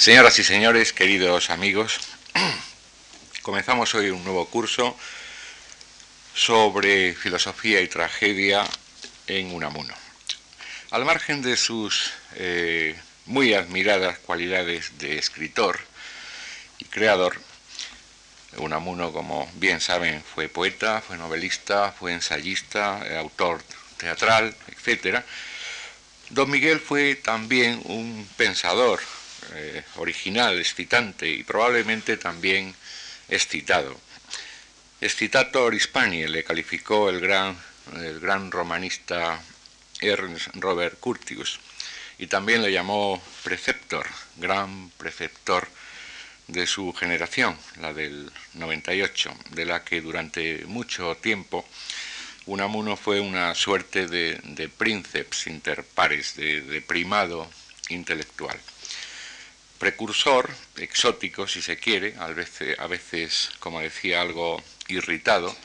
Señoras y señores, queridos amigos, comenzamos hoy un nuevo curso sobre filosofía y tragedia en Unamuno. Al margen de sus eh, muy admiradas cualidades de escritor y creador, Unamuno, como bien saben, fue poeta, fue novelista, fue ensayista, eh, autor teatral, etc. Don Miguel fue también un pensador eh, original, excitante y probablemente también excitado. Excitator Hispanie le calificó el gran, el gran romanista Ernst Robert Curtius y también le llamó preceptor, gran preceptor de su generación, la del 98, de la que durante mucho tiempo Unamuno fue una suerte de, de inter pares, de primado intelectual precursor, exótico si se quiere, a veces, como decía, algo irritado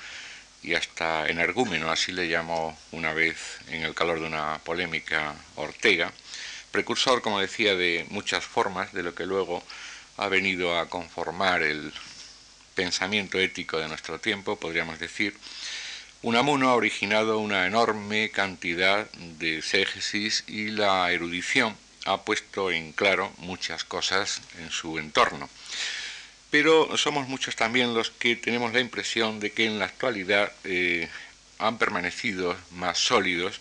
y hasta energúmeno, así le llamó una vez en el calor de una polémica Ortega, precursor, como decía, de muchas formas, de lo que luego ha venido a conformar el pensamiento ético de nuestro tiempo, podríamos decir, Unamuno ha originado una enorme cantidad de exégesis y la erudición ha puesto en claro muchas cosas en su entorno. Pero somos muchos también los que tenemos la impresión de que en la actualidad eh, han permanecido más sólidos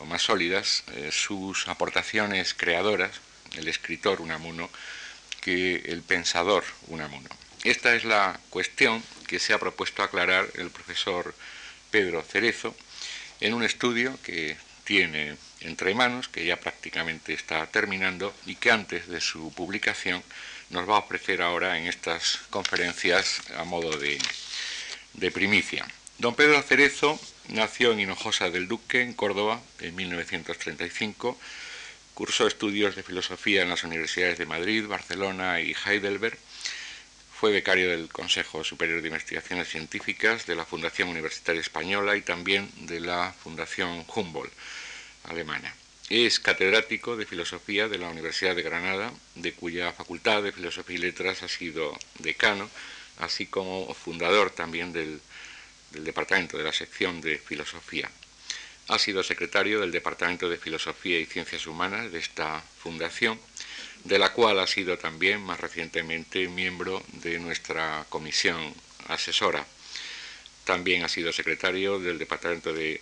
o más sólidas eh, sus aportaciones creadoras, el escritor Unamuno, que el pensador Unamuno. Esta es la cuestión que se ha propuesto aclarar el profesor Pedro Cerezo en un estudio que tiene entre manos, que ya prácticamente está terminando y que antes de su publicación nos va a ofrecer ahora en estas conferencias a modo de, de primicia. Don Pedro Cerezo nació en Hinojosa del Duque, en Córdoba, en 1935. Cursó estudios de filosofía en las universidades de Madrid, Barcelona y Heidelberg. Fue becario del Consejo Superior de Investigaciones Científicas, de la Fundación Universitaria Española y también de la Fundación Humboldt alemana. Es catedrático de Filosofía de la Universidad de Granada, de cuya Facultad de Filosofía y Letras ha sido decano, así como fundador también del, Departamento de la Sección de Filosofía. Ha sido secretario del Departamento de Filosofía y Ciencias Humanas de esta fundación, de la cual ha sido también más recientemente miembro de nuestra comisión asesora también ha sido secretario del Departamento de,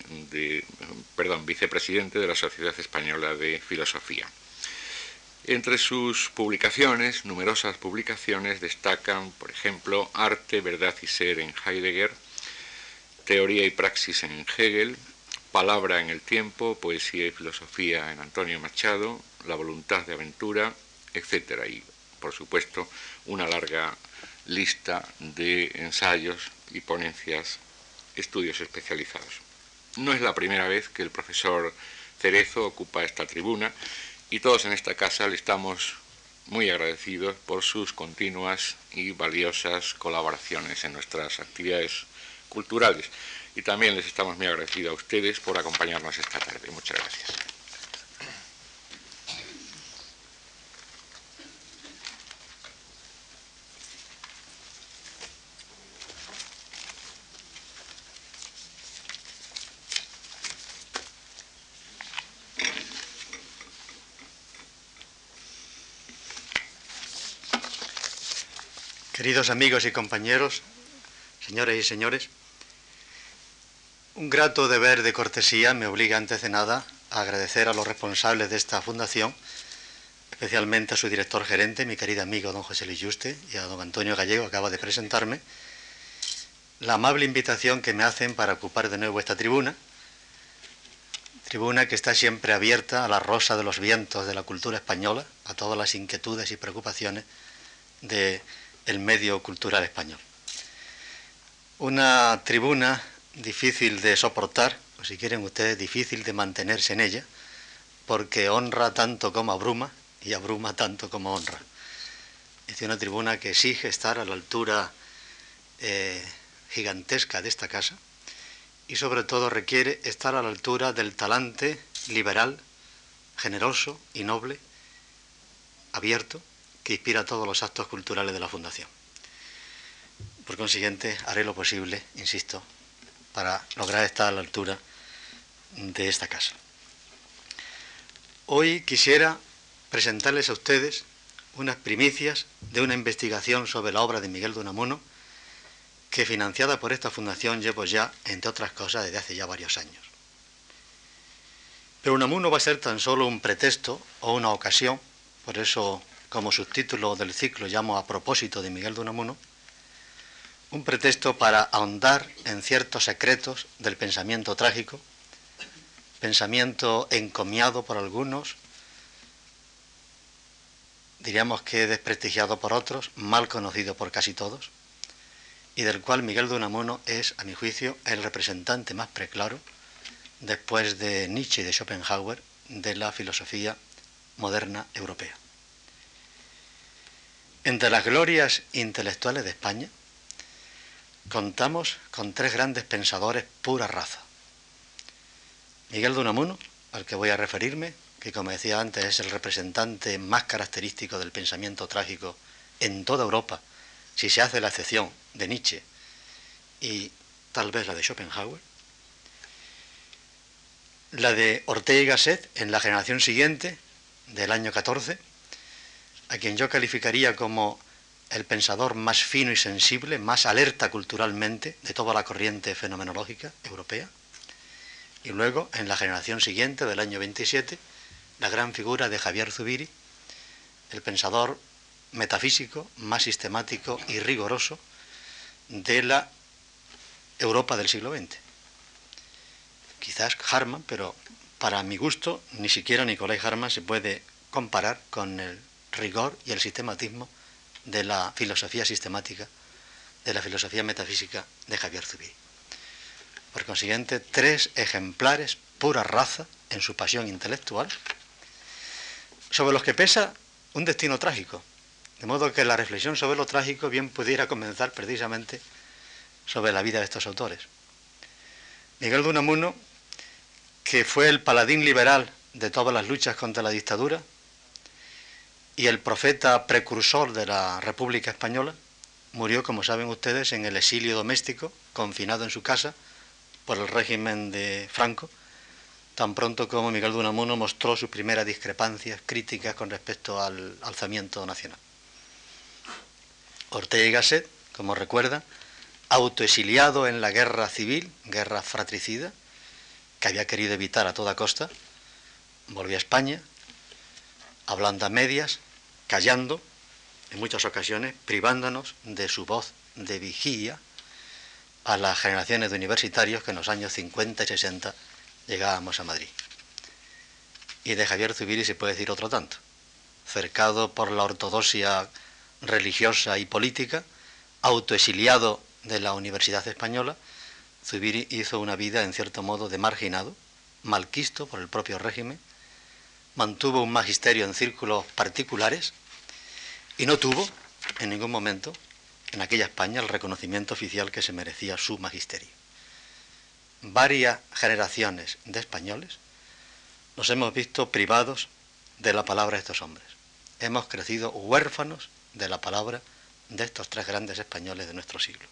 perdón, vicepresidente de la Sociedad Española de Filosofía. Entre sus publicaciones, numerosas publicaciones, destacan, por ejemplo, Arte, Verdad y Ser en Heidegger, Teoría y Praxis en Hegel, Palabra en el Tiempo, Poesía y Filosofía en Antonio Machado, La Voluntad de Aventura, etc. Y, por supuesto, una larga lista de ensayos y ponencias, estudios especializados. No es la primera vez que el profesor Cerezo ocupa esta tribuna y todos en esta casa le estamos muy agradecidos por sus continuas y valiosas colaboraciones en nuestras actividades culturales. Y también les estamos muy agradecidos a ustedes por acompañarnos esta tarde. Muchas gracias. Queridos amigos y compañeros, señores y señores, un grato deber de cortesía me obliga antes de nada a agradecer a los responsables de esta fundación, especialmente a su director gerente, mi querido amigo don José Luis Yuste, y a don Antonio Gallego, que acaba de presentarme, la amable invitación que me hacen para ocupar de nuevo esta tribuna, tribuna que está siempre abierta a la rosa de los vientos de la cultura española, a todas las inquietudes y preocupaciones de el medio cultural español. Una tribuna difícil de soportar, o si quieren ustedes, difícil de mantenerse en ella, porque honra tanto como abruma y abruma tanto como honra. Es una tribuna que exige estar a la altura eh, gigantesca de esta casa y sobre todo requiere estar a la altura del talante liberal, generoso y noble, abierto, que inspira todos los actos culturales de la Fundación. Por consiguiente, haré lo posible, insisto, para lograr estar a la altura de esta casa. Hoy quisiera presentarles a ustedes unas primicias de una investigación sobre la obra de Miguel de Unamuno, que financiada por esta fundación llevo ya, entre otras cosas, desde hace ya varios años. Pero Unamuno va a ser tan solo un pretexto o una ocasión, por eso como subtítulo del ciclo llamo a propósito de Miguel de Unamuno, un pretexto para ahondar en ciertos secretos del pensamiento trágico, pensamiento encomiado por algunos, diríamos que desprestigiado por otros, mal conocido por casi todos, y del cual Miguel de Unamuno es, a mi juicio, el representante más preclaro, después de Nietzsche y de Schopenhauer, de la filosofía moderna europea. Entre las glorias intelectuales de España, contamos con tres grandes pensadores pura raza. Miguel de Unamuno, al que voy a referirme, que como decía antes es el representante más característico del pensamiento trágico en toda Europa, si se hace la excepción de Nietzsche y tal vez la de Schopenhauer, la de Ortega y Gasset en la generación siguiente, del año 14, a quien yo calificaría como el pensador más fino y sensible, más alerta culturalmente de toda la corriente fenomenológica europea. Y luego, en la generación siguiente, del año 27, la gran figura de Javier Zubiri, el pensador metafísico más sistemático y riguroso de la Europa del siglo XX. Quizás Harman, pero para mi gusto ni siquiera Nicolai Harman se puede comparar con el rigor y el sistematismo de la filosofía sistemática, de la filosofía metafísica de Javier Zubiri. Por consiguiente, tres ejemplares pura raza en su pasión intelectual, sobre los que pesa un destino trágico. De modo que la reflexión sobre lo trágico bien pudiera comenzar precisamente sobre la vida de estos autores. Miguel de Unamuno, que fue el paladín liberal de todas las luchas contra la dictadura y el profeta precursor de la República Española, murió, como saben ustedes, en el exilio doméstico, confinado en su casa por el régimen de Franco, tan pronto como Miguel de Unamuno mostró sus primeras discrepancias críticas con respecto al alzamiento nacional. Ortega y Gasset, como recuerda, autoexiliado en la guerra civil, guerra fratricida, que había querido evitar a toda costa, volvió a España, hablando a medias, callando, en muchas ocasiones, privándonos de su voz de vigía a las generaciones de universitarios que en los años 50 y 60 llegábamos a Madrid. Y de Javier Zubiri se puede decir otro tanto. Cercado por la ortodoxia religiosa y política, autoexiliado de la Universidad Española, Zubiri hizo una vida en cierto modo de marginado, malquisto por el propio régimen, mantuvo un magisterio en círculos particulares y no tuvo en ningún momento en aquella España el reconocimiento oficial que se merecía su magisterio varias generaciones de españoles nos hemos visto privados de la palabra de estos hombres. Hemos crecido huérfanos de la palabra de estos tres grandes españoles de nuestro siglo.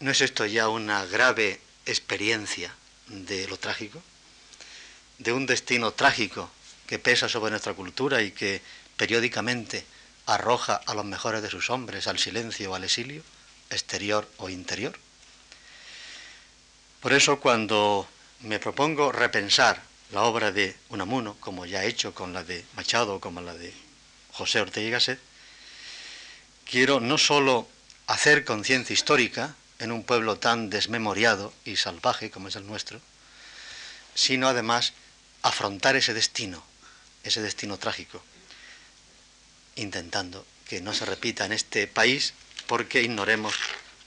¿No es esto ya una grave experiencia de lo trágico? De un destino trágico que pesa sobre nuestra cultura y que periódicamente arroja a los mejores de sus hombres al silencio o al exilio, exterior o interior. Por eso cuando me propongo repensar la obra de Unamuno, como ya he hecho con la de Machado, como la de José Ortega y Gasset, quiero no sólo hacer conciencia histórica en un pueblo tan desmemoriado y salvaje como es el nuestro, sino además afrontar ese destino, ese destino trágico, intentando que no se repita en este país porque ignoremos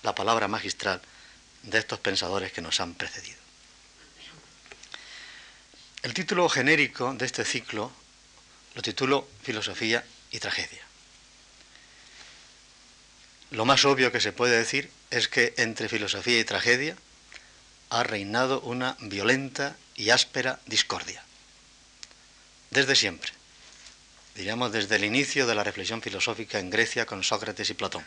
la palabra magistral de estos pensadores que nos han precedido. El título genérico de este ciclo lo titulo Filosofía y Tragedia. Lo más obvio que se puede decir es que entre filosofía y tragedia ha reinado una violenta y áspera discordia. Desde siempre. diríamos desde el inicio de la reflexión filosófica en Grecia con Sócrates y Platón.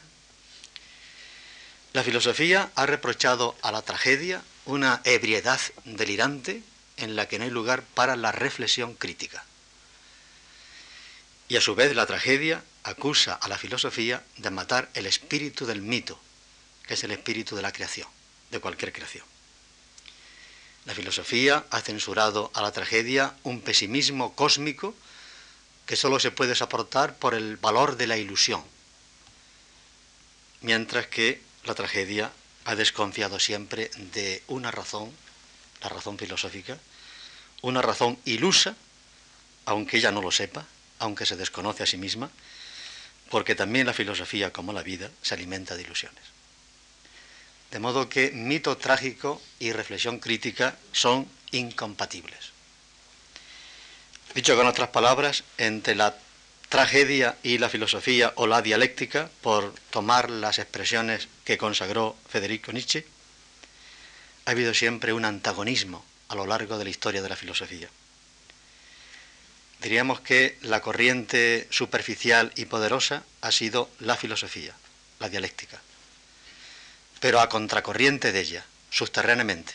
La filosofía ha reprochado a la tragedia una ebriedad delirante en la que no hay lugar para la reflexión crítica. Y a su vez la tragedia acusa a la filosofía de matar el espíritu del mito, que es el espíritu de la creación, de cualquier creación. La filosofía ha censurado a la tragedia un pesimismo cósmico que solo se puede soportar por el valor de la ilusión, mientras que la tragedia ha desconfiado siempre de una razón, la razón filosófica, una razón ilusa, aunque ella no lo sepa, aunque se desconoce a sí misma, porque también la filosofía, como la vida, se alimenta de ilusiones. De modo que mito trágico y reflexión crítica son incompatibles. Dicho con otras palabras, entre la tragedia y la filosofía o la dialéctica, por tomar las expresiones que consagró Federico Nietzsche, ha habido siempre un antagonismo a lo largo de la historia de la filosofía. Diríamos que la corriente superficial y poderosa ha sido la filosofía, la dialéctica. Pero a contracorriente de ella, subterráneamente,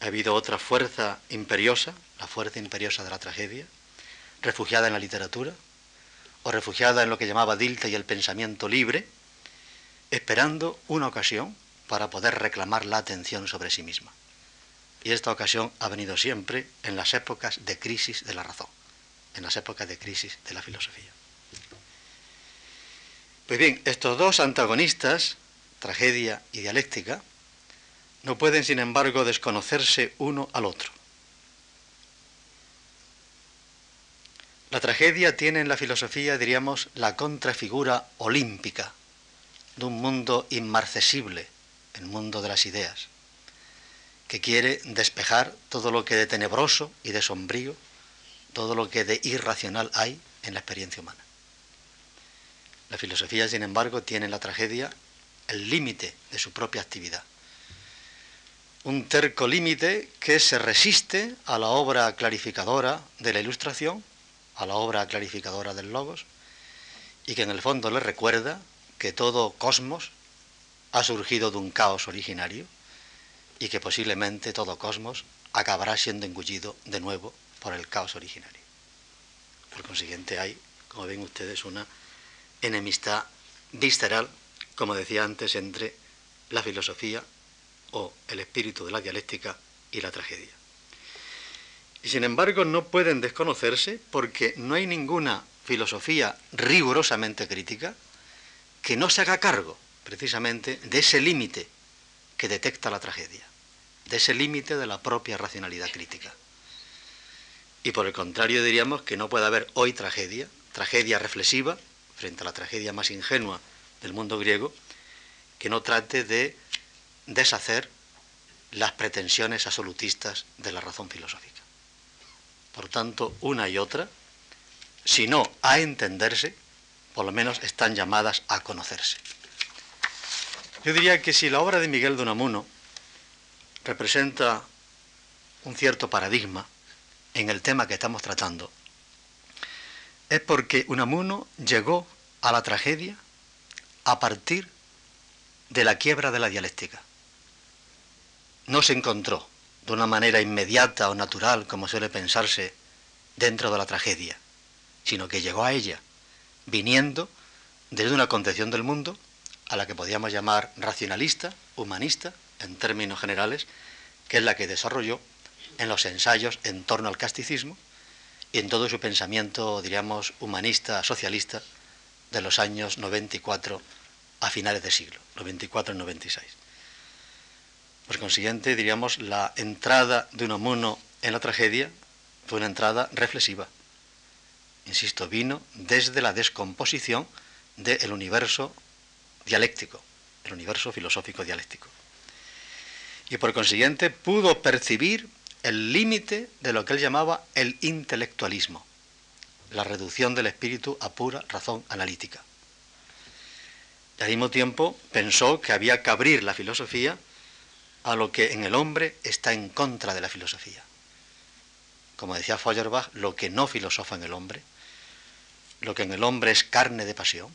ha habido otra fuerza imperiosa, la fuerza imperiosa de la tragedia, refugiada en la literatura, o refugiada en lo que llamaba Dilta y el pensamiento libre, esperando una ocasión para poder reclamar la atención sobre sí misma. Y esta ocasión ha venido siempre en las épocas de crisis de la razón, en las épocas de crisis de la filosofía. Pues bien, estos dos antagonistas, tragedia y dialéctica, no pueden, sin embargo, desconocerse uno al otro. La tragedia tiene en la filosofía, diríamos, la contrafigura olímpica de un mundo inmarcesible, el mundo de las ideas que quiere despejar todo lo que de tenebroso y de sombrío, todo lo que de irracional hay en la experiencia humana. La filosofía, sin embargo, tiene en la tragedia el límite de su propia actividad. Un terco límite que se resiste a la obra clarificadora de la ilustración, a la obra clarificadora del logos, y que en el fondo le recuerda que todo cosmos ha surgido de un caos originario y que posiblemente todo cosmos acabará siendo engullido de nuevo por el caos originario. Por consiguiente hay, como ven ustedes, una enemistad visceral, como decía antes, entre la filosofía o el espíritu de la dialéctica y la tragedia. Y sin embargo no pueden desconocerse porque no hay ninguna filosofía rigurosamente crítica que no se haga cargo precisamente de ese límite que detecta la tragedia, de ese límite de la propia racionalidad crítica. Y por el contrario diríamos que no puede haber hoy tragedia, tragedia reflexiva, frente a la tragedia más ingenua del mundo griego, que no trate de deshacer las pretensiones absolutistas de la razón filosófica. Por tanto, una y otra, si no a entenderse, por lo menos están llamadas a conocerse. Yo diría que si la obra de Miguel de Unamuno representa un cierto paradigma en el tema que estamos tratando, es porque Unamuno llegó a la tragedia a partir de la quiebra de la dialéctica. No se encontró de una manera inmediata o natural, como suele pensarse, dentro de la tragedia, sino que llegó a ella viniendo desde una concepción del mundo a la que podíamos llamar racionalista, humanista, en términos generales, que es la que desarrolló en los ensayos en torno al casticismo y en todo su pensamiento, diríamos, humanista, socialista, de los años 94 a finales de siglo, 94 y 96. Por consiguiente, diríamos, la entrada de Unamuno en la tragedia fue una entrada reflexiva. Insisto, vino desde la descomposición del universo dialéctico, el universo filosófico dialéctico. Y por consiguiente pudo percibir el límite de lo que él llamaba el intelectualismo, la reducción del espíritu a pura razón analítica. Y al mismo tiempo pensó que había que abrir la filosofía a lo que en el hombre está en contra de la filosofía. Como decía Feuerbach, lo que no filosofa en el hombre, lo que en el hombre es carne de pasión,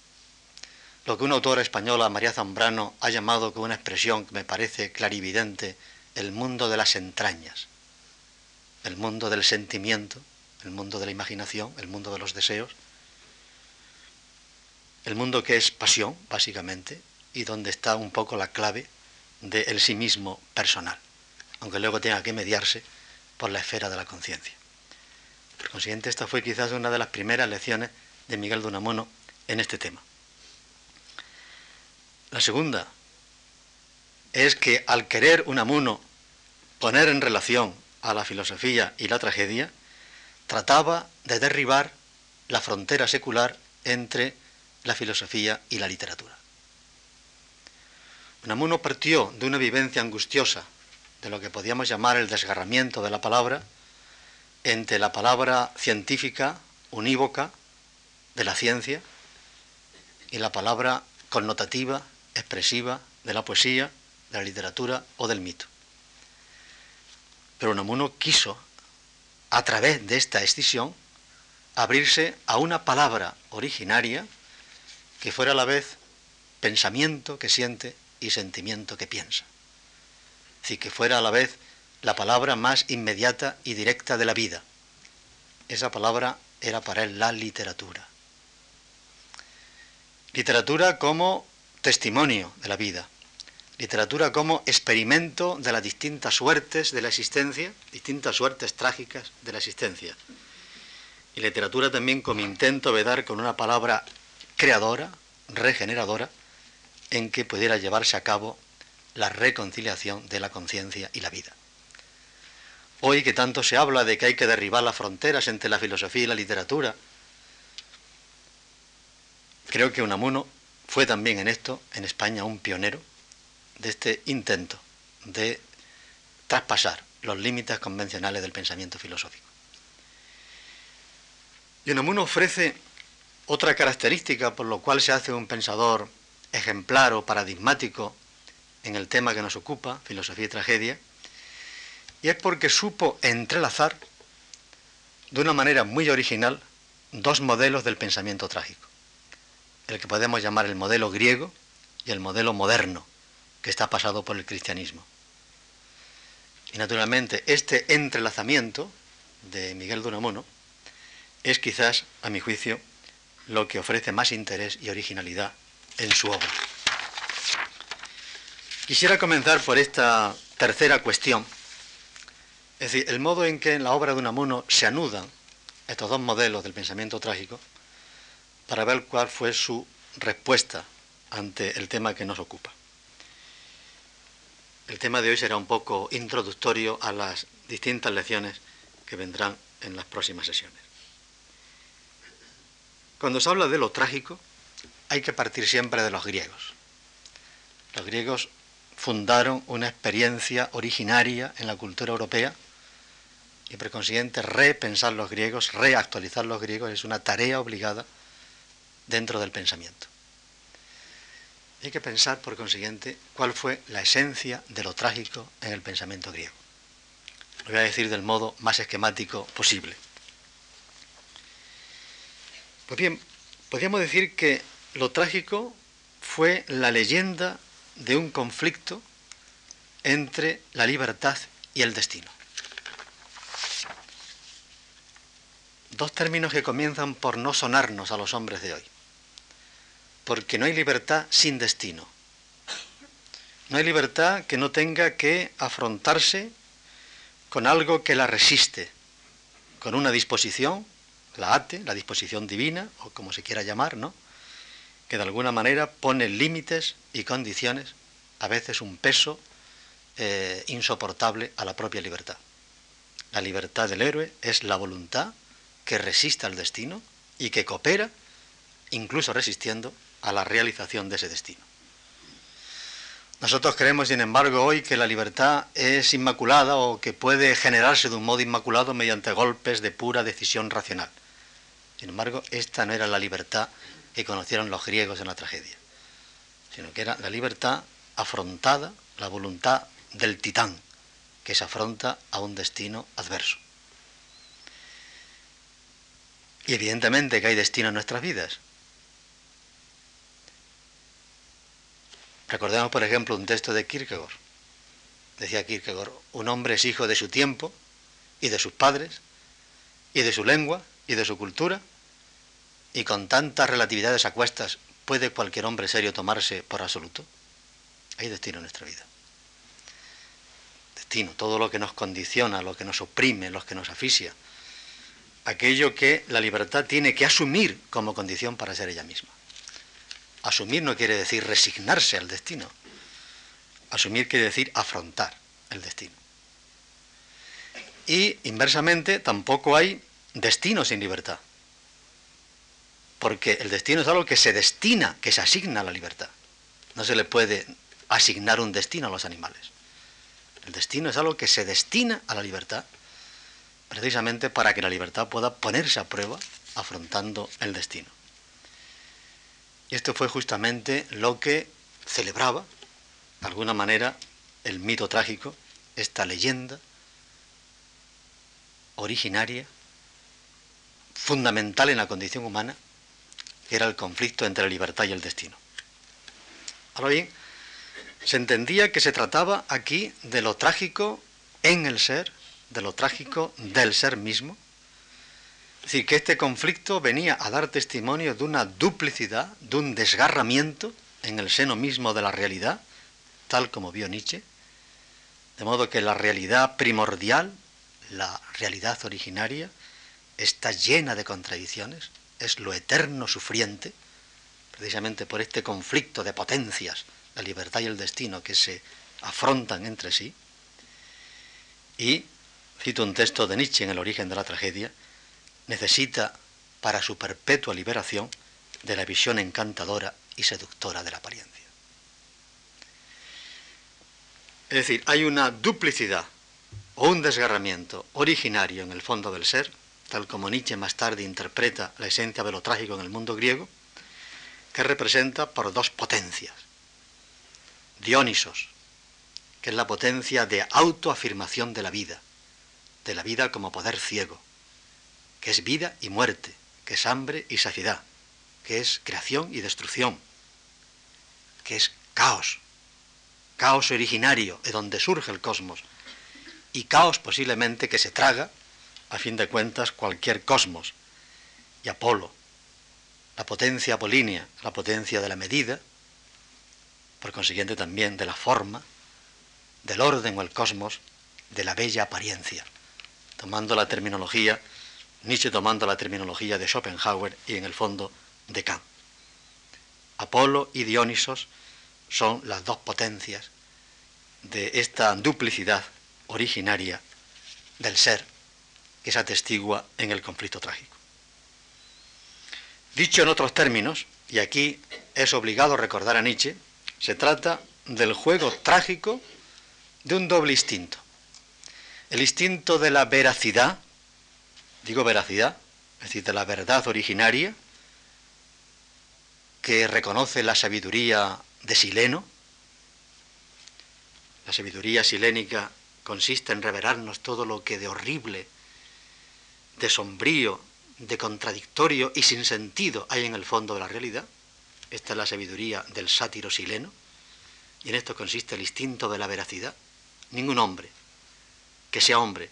lo que una autora española, María Zambrano, ha llamado con una expresión que me parece clarividente, el mundo de las entrañas, el mundo del sentimiento, el mundo de la imaginación, el mundo de los deseos, el mundo que es pasión, básicamente, y donde está un poco la clave del sí mismo personal, aunque luego tenga que mediarse por la esfera de la conciencia. Por consiguiente, esta fue quizás una de las primeras lecciones de Miguel de Unamuno en este tema. La segunda es que al querer Unamuno poner en relación a la filosofía y la tragedia, trataba de derribar la frontera secular entre la filosofía y la literatura. Unamuno partió de una vivencia angustiosa de lo que podíamos llamar el desgarramiento de la palabra entre la palabra científica unívoca de la ciencia y la palabra connotativa, expresiva de la poesía, de la literatura o del mito. Pero Unamuno quiso, a través de esta escisión, abrirse a una palabra originaria que fuera a la vez pensamiento que siente y sentimiento que piensa. Es decir, que fuera a la vez la palabra más inmediata y directa de la vida. Esa palabra era para él la literatura. Literatura como testimonio de la vida. Literatura como experimento de las distintas suertes de la existencia, distintas suertes trágicas de la existencia. Y literatura también como intento de dar con una palabra creadora, regeneradora, en que pudiera llevarse a cabo la reconciliación de la conciencia y la vida. Hoy que tanto se habla de que hay que derribar las fronteras entre la filosofía y la literatura, creo que Unamuno fue también en esto, en España, un pionero de este intento de traspasar los límites convencionales del pensamiento filosófico. Y Unamuno ofrece otra característica por lo cual se hace un pensador ejemplar o paradigmático en el tema que nos ocupa, filosofía y tragedia, y es porque supo entrelazar de una manera muy original dos modelos del pensamiento trágico. El que podemos llamar el modelo griego y el modelo moderno, que está pasado por el cristianismo. Y naturalmente este entrelazamiento de Miguel de Unamuno es quizás, a mi juicio, lo que ofrece más interés y originalidad en su obra. Quisiera comenzar por esta tercera cuestión es decir, el modo en que en la obra de Unamuno se anudan estos dos modelos del pensamiento trágico para ver cuál fue su respuesta ante el tema que nos ocupa. El tema de hoy será un poco introductorio a las distintas lecciones que vendrán en las próximas sesiones. Cuando se habla de lo trágico, hay que partir siempre de los griegos. Los griegos fundaron una experiencia originaria en la cultura europea y por consiguiente repensar los griegos, reactualizar los griegos es una tarea obligada dentro del pensamiento. Hay que pensar, por consiguiente, cuál fue la esencia de lo trágico en el pensamiento griego. Lo voy a decir del modo más esquemático posible. Pues bien, podríamos decir que lo trágico fue la leyenda de un conflicto entre la libertad y el destino. dos términos que comienzan por no sonarnos a los hombres de hoy. Porque no hay libertad sin destino. No hay libertad que no tenga que afrontarse con algo que la resiste, con una disposición, la ate, la disposición divina, o como se quiera llamar, ¿no? Que de alguna manera pone límites y condiciones, a veces un peso eh, insoportable a la propia libertad. La libertad del héroe es la voluntad que resiste al destino y que coopera, incluso resistiendo, a la realización de ese destino. Nosotros creemos, sin embargo, hoy que la libertad es inmaculada o que puede generarse de un modo inmaculado mediante golpes de pura decisión racional. Sin embargo, esta no era la libertad que conocieron los griegos en la tragedia, sino que era la libertad afrontada, la voluntad del titán, que se afronta a un destino adverso. Y evidentemente que hay destino en nuestras vidas. Recordemos, por ejemplo, un texto de Kierkegaard. Decía Kierkegaard, un hombre es hijo de su tiempo y de sus padres y de su lengua y de su cultura y con tantas relatividades a cuestas puede cualquier hombre serio tomarse por absoluto. Hay destino en nuestra vida. Destino, todo lo que nos condiciona, lo que nos oprime, lo que nos asfixia. Aquello que la libertad tiene que asumir como condición para ser ella misma. Asumir no quiere decir resignarse al destino. Asumir quiere decir afrontar el destino. Y inversamente tampoco hay destino sin libertad. Porque el destino es algo que se destina, que se asigna a la libertad. No se le puede asignar un destino a los animales. El destino es algo que se destina a la libertad, precisamente para que la libertad pueda ponerse a prueba afrontando el destino. Y esto fue justamente lo que celebraba, de alguna manera, el mito trágico, esta leyenda originaria, fundamental en la condición humana, era el conflicto entre la libertad y el destino. Ahora bien, se entendía que se trataba aquí de lo trágico en el ser, de lo trágico del ser mismo, es decir, que este conflicto venía a dar testimonio de una duplicidad, de un desgarramiento en el seno mismo de la realidad, tal como vio Nietzsche, de modo que la realidad primordial, la realidad originaria, está llena de contradicciones, es lo eterno sufriente, precisamente por este conflicto de potencias, la libertad y el destino que se afrontan entre sí. Y cito un texto de Nietzsche en el origen de la tragedia, necesita para su perpetua liberación de la visión encantadora y seductora de la apariencia. Es decir, hay una duplicidad o un desgarramiento originario en el fondo del ser, tal como Nietzsche más tarde interpreta la esencia de lo trágico en el mundo griego, que representa por dos potencias. Dionisos, que es la potencia de autoafirmación de la vida, de la vida como poder ciego, que es vida y muerte, que es hambre y saciedad, que es creación y destrucción, que es caos, caos originario de donde surge el cosmos, y caos posiblemente que se traga, a fin de cuentas, cualquier cosmos. Y Apolo, la potencia apolínea, la potencia de la medida, por consiguiente también de la forma, del orden o el cosmos, de la bella apariencia, tomando la terminología Nietzsche tomando la terminología de Schopenhauer y en el fondo de Kant. Apolo y Dionisos son las dos potencias de esta duplicidad originaria del ser que se atestigua en el conflicto trágico. Dicho en otros términos, y aquí es obligado recordar a Nietzsche, se trata del juego trágico de un doble instinto. El instinto de la veracidad, digo veracidad, es decir, de la verdad originaria, que reconoce la sabiduría de Sileno. La sabiduría silénica consiste en revelarnos todo lo que de horrible, de sombrío, de contradictorio y sin sentido hay en el fondo de la realidad. Esta es la sabiduría del sátiro sileno, y en esto consiste el instinto de la veracidad. Ningún hombre que sea hombre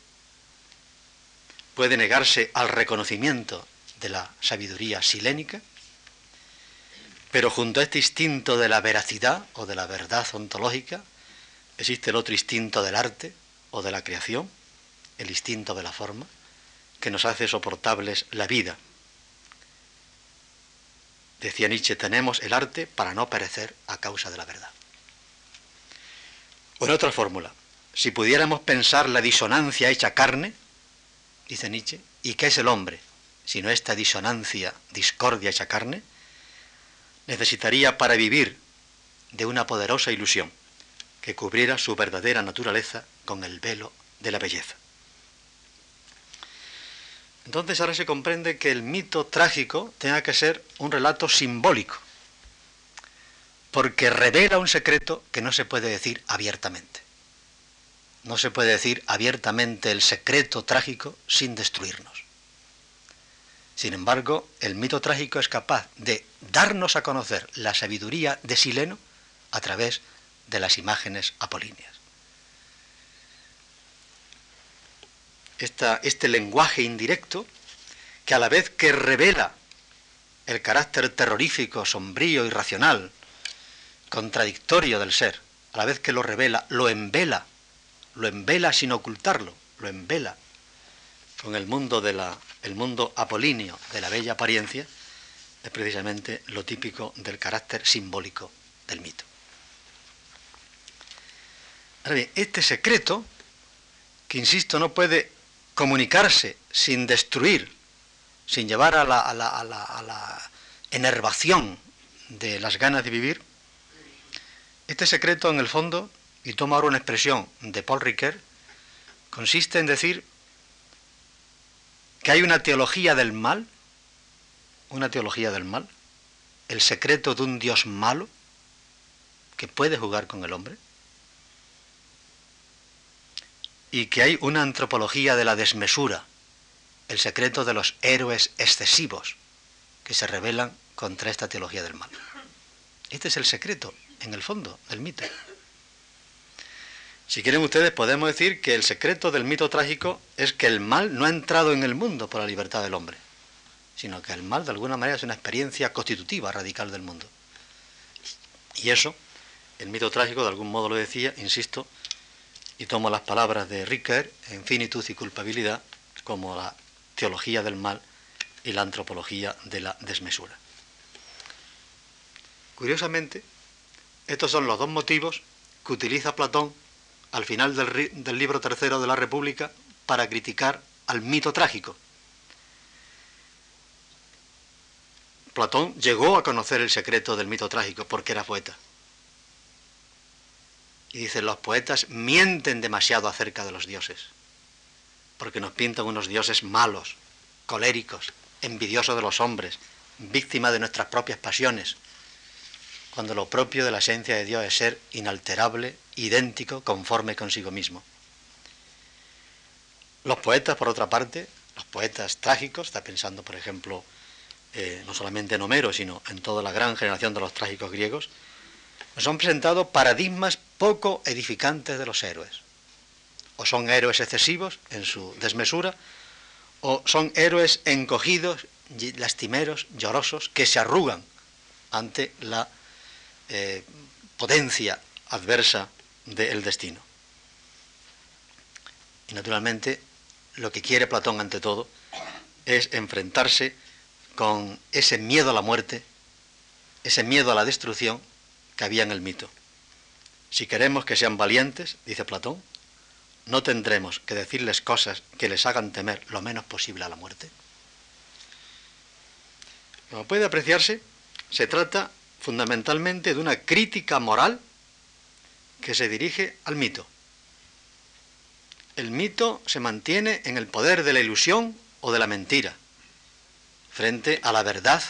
puede negarse al reconocimiento de la sabiduría silénica, pero junto a este instinto de la veracidad o de la verdad ontológica, existe el otro instinto del arte o de la creación, el instinto de la forma, que nos hace soportables la vida. Decía Nietzsche, tenemos el arte para no perecer a causa de la verdad. O en otra fórmula, si pudiéramos pensar la disonancia hecha carne, dice Nietzsche, ¿y qué es el hombre? Sino esta disonancia, discordia hecha carne, necesitaría para vivir de una poderosa ilusión que cubriera su verdadera naturaleza con el velo de la belleza. Entonces ahora se comprende que el mito trágico tenga que ser un relato simbólico, porque revela un secreto que no se puede decir abiertamente. No se puede decir abiertamente el secreto trágico sin destruirnos, Sin embargo, el mito trágico es capaz de darnos a conocer la sabiduría de Sileno a través de las imágenes apolíneas. Este lenguaje indirecto, que a la vez que revela el carácter terrorífico, sombrío, irracional, contradictorio del ser, a la vez que lo revela, lo envela, lo envela sin ocultarlo, lo envela con el mundo de la el mundo apolíneo de la bella apariencia, es precisamente lo típico del carácter simbólico del mito. Ahora bien, este secreto, que insisto, no puede comunicarse sin destruir, sin llevar a la, a la, enervación de las ganas de vivir, este secreto en el fondo, y tomo ahora una expresión de Paul Ricoeur, consiste en decir que hay una teología del mal, una teología del mal, el secreto de un Dios malo que puede jugar con el hombre, y que hay una antropología de la desmesura, el secreto de los héroes excesivos que se rebelan contra esta teología del mal. Este es el secreto, en el fondo, del mito. Si quieren ustedes, podemos decir que el secreto del mito trágico es que el mal no ha entrado en el mundo por la libertad del hombre, sino que el mal de alguna manera es una experiencia constitutiva, radical del mundo. Y eso, el mito trágico de algún modo lo decía, insisto, y tomo las palabras de Ricker, infinitud y culpabilidad, como la teología del mal y la antropología de la desmesura. Curiosamente, estos son los dos motivos que utiliza Platón al final del, libro tercero de la República para criticar al mito trágico. Platón llegó a conocer el secreto del mito trágico porque era poeta. Y dice, los poetas mienten demasiado acerca de los dioses, porque nos pintan unos dioses malos, coléricos, envidiosos de los hombres, víctimas de nuestras propias pasiones, cuando lo propio de la esencia de Dios es ser inalterable, idéntico, conforme consigo mismo. Los poetas, por otra parte, los poetas trágicos, está pensando, por ejemplo, eh, no solamente en Homero, sino en toda la gran generación de los trágicos griegos, nos han presentado paradigmas poco edificantes de los héroes. O son héroes excesivos en su desmesura, o son héroes encogidos, lastimeros, llorosos, que se arrugan ante la eh, potencia adversa del destino. Y naturalmente lo que quiere Platón ante todo es enfrentarse con ese miedo a la muerte, ese miedo a la destrucción que había en el mito. Si queremos que sean valientes, dice Platón, no tendremos que decirles cosas que les hagan temer lo menos posible a la muerte. Como puede apreciarse, se trata fundamentalmente de una crítica moral que se dirige al mito. El mito se mantiene en el poder de la ilusión o de la mentira, frente a la verdad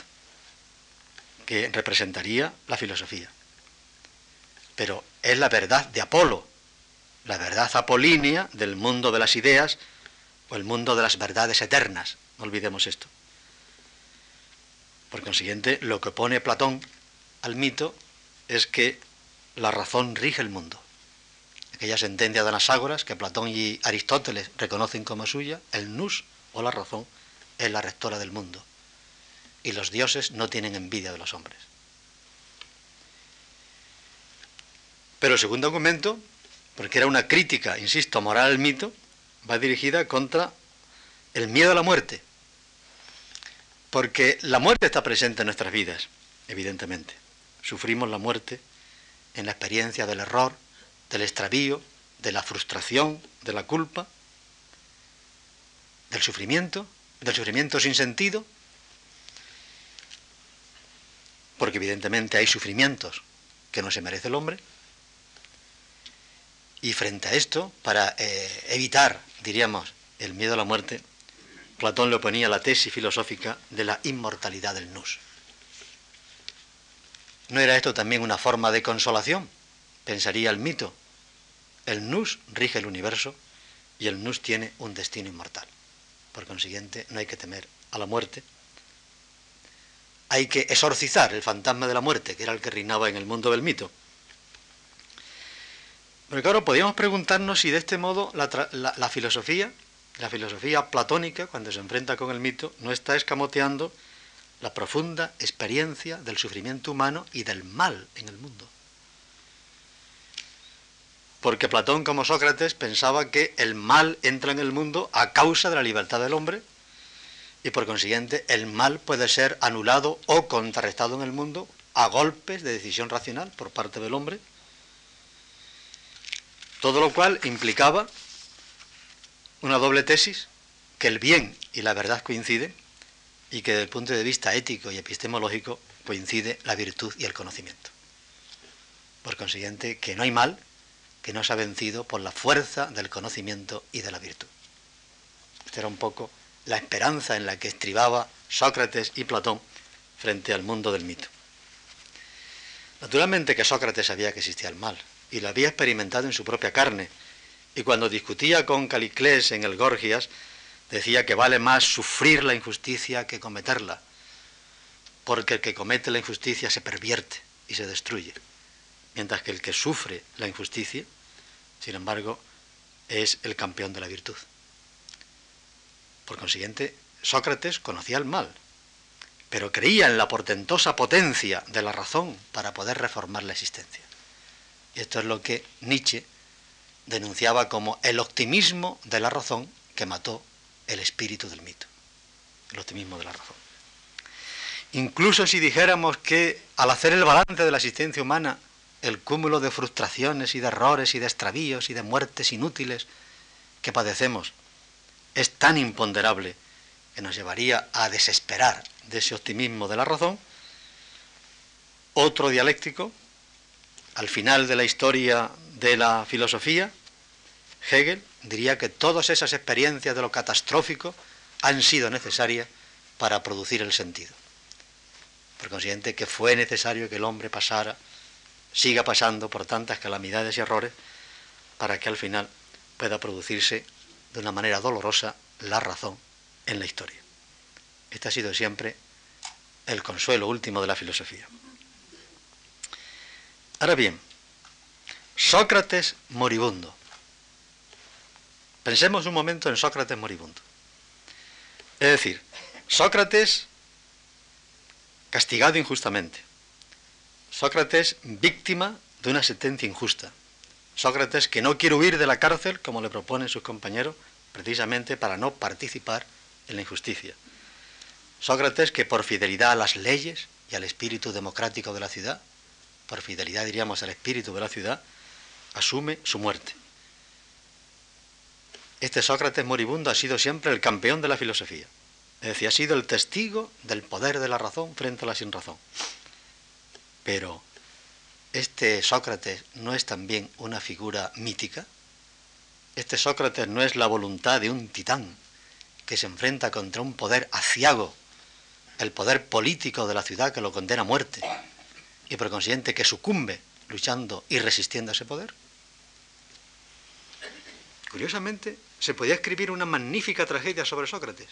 que representaría la filosofía. Pero es la verdad de Apolo, la verdad apolínea del mundo de las ideas o el mundo de las verdades eternas. No olvidemos esto. Por consiguiente, lo que pone Platón al mito es que la razón rige el mundo. Aquella sentencia de las ágoras que Platón y Aristóteles reconocen como suya, el nous o la razón es la rectora del mundo. Y los dioses no tienen envidia de los hombres. Pero el segundo argumento, porque era una crítica, insisto, moral al mito, va dirigida contra el miedo a la muerte. Porque la muerte está presente en nuestras vidas, evidentemente. Sufrimos la muerte en la experiencia del error, del extravío, de la frustración, de la culpa, del sufrimiento, del sufrimiento sin sentido, porque evidentemente hay sufrimientos que no se merece el hombre, y frente a esto, para eh, evitar, diríamos, el miedo a la muerte, Platón le oponía la tesis filosófica de la inmortalidad del nous. ¿No era esto también una forma de consolación? Pensaría el mito. El nous rige el universo y el nous tiene un destino inmortal. Por consiguiente, no hay que temer a la muerte, hay que exorcizar el fantasma de la muerte, que era el que reinaba en el mundo del mito. Pero claro, podríamos preguntarnos si de este modo la, filosofía, la filosofía platónica, cuando se enfrenta con el mito, no está escamoteando la profunda experiencia del sufrimiento humano y del mal en el mundo. Porque Platón, como Sócrates, pensaba que el mal entra en el mundo a causa de la libertad del hombre y por consiguiente el mal puede ser anulado o contrarrestado en el mundo a golpes de decisión racional por parte del hombre todo lo cual implicaba una doble tesis, que el bien y la verdad coinciden y que desde el punto de vista ético y epistemológico coincide la virtud y el conocimiento. Por consiguiente, que no hay mal que no se ha vencido por la fuerza del conocimiento y de la virtud. Esta era un poco la esperanza en la que estribaba Sócrates y Platón frente al mundo del mito. Naturalmente que Sócrates sabía que existía el mal, y lo había experimentado en su propia carne. Y cuando discutía con Caliclés en el Gorgias, decía que vale más sufrir la injusticia que cometerla, porque el que comete la injusticia se pervierte y se destruye, mientras que el que sufre la injusticia, sin embargo, es el campeón de la virtud. Por consiguiente, Sócrates conocía el mal, pero creía en la portentosa potencia de la razón para poder reformar la existencia. Y esto es lo que Nietzsche denunciaba como el optimismo de la razón que mató el espíritu del mito. El optimismo de la razón. Incluso si dijéramos que al hacer el balance de la existencia humana, el cúmulo de frustraciones y de errores y de extravíos y de muertes inútiles que padecemos es tan imponderable que nos llevaría a desesperar de ese optimismo de la razón, otro dialéctico al final de la historia de la filosofía, Hegel diría que todas esas experiencias de lo catastrófico han sido necesarias para producir el sentido. Por consiguiente, que fue necesario que el hombre pasara, siga pasando por tantas calamidades y errores, para que al final pueda producirse de una manera dolorosa la razón en la historia. Este ha sido siempre el consuelo último de la filosofía. Ahora bien, Sócrates moribundo. Pensemos un momento en Sócrates moribundo. Es decir, Sócrates castigado injustamente. Sócrates víctima de una sentencia injusta. Sócrates que no quiere huir de la cárcel, como le proponen sus compañeros, precisamente para no participar en la injusticia. Sócrates que por fidelidad a las leyes y al espíritu democrático de la ciudad por fidelidad diríamos al espíritu de la ciudad, asume su muerte. Este Sócrates moribundo ha sido siempre el campeón de la filosofía. Es decir, ha sido el testigo del poder de la razón frente a la sin razón. Pero, ¿este Sócrates no es también una figura mítica? ¿Este Sócrates no es la voluntad de un titán que se enfrenta contra un poder aciago, el poder político de la ciudad que lo condena a muerte? Y por consiguiente que sucumbe luchando y resistiendo a ese poder? Curiosamente, se podía escribir una magnífica tragedia sobre Sócrates,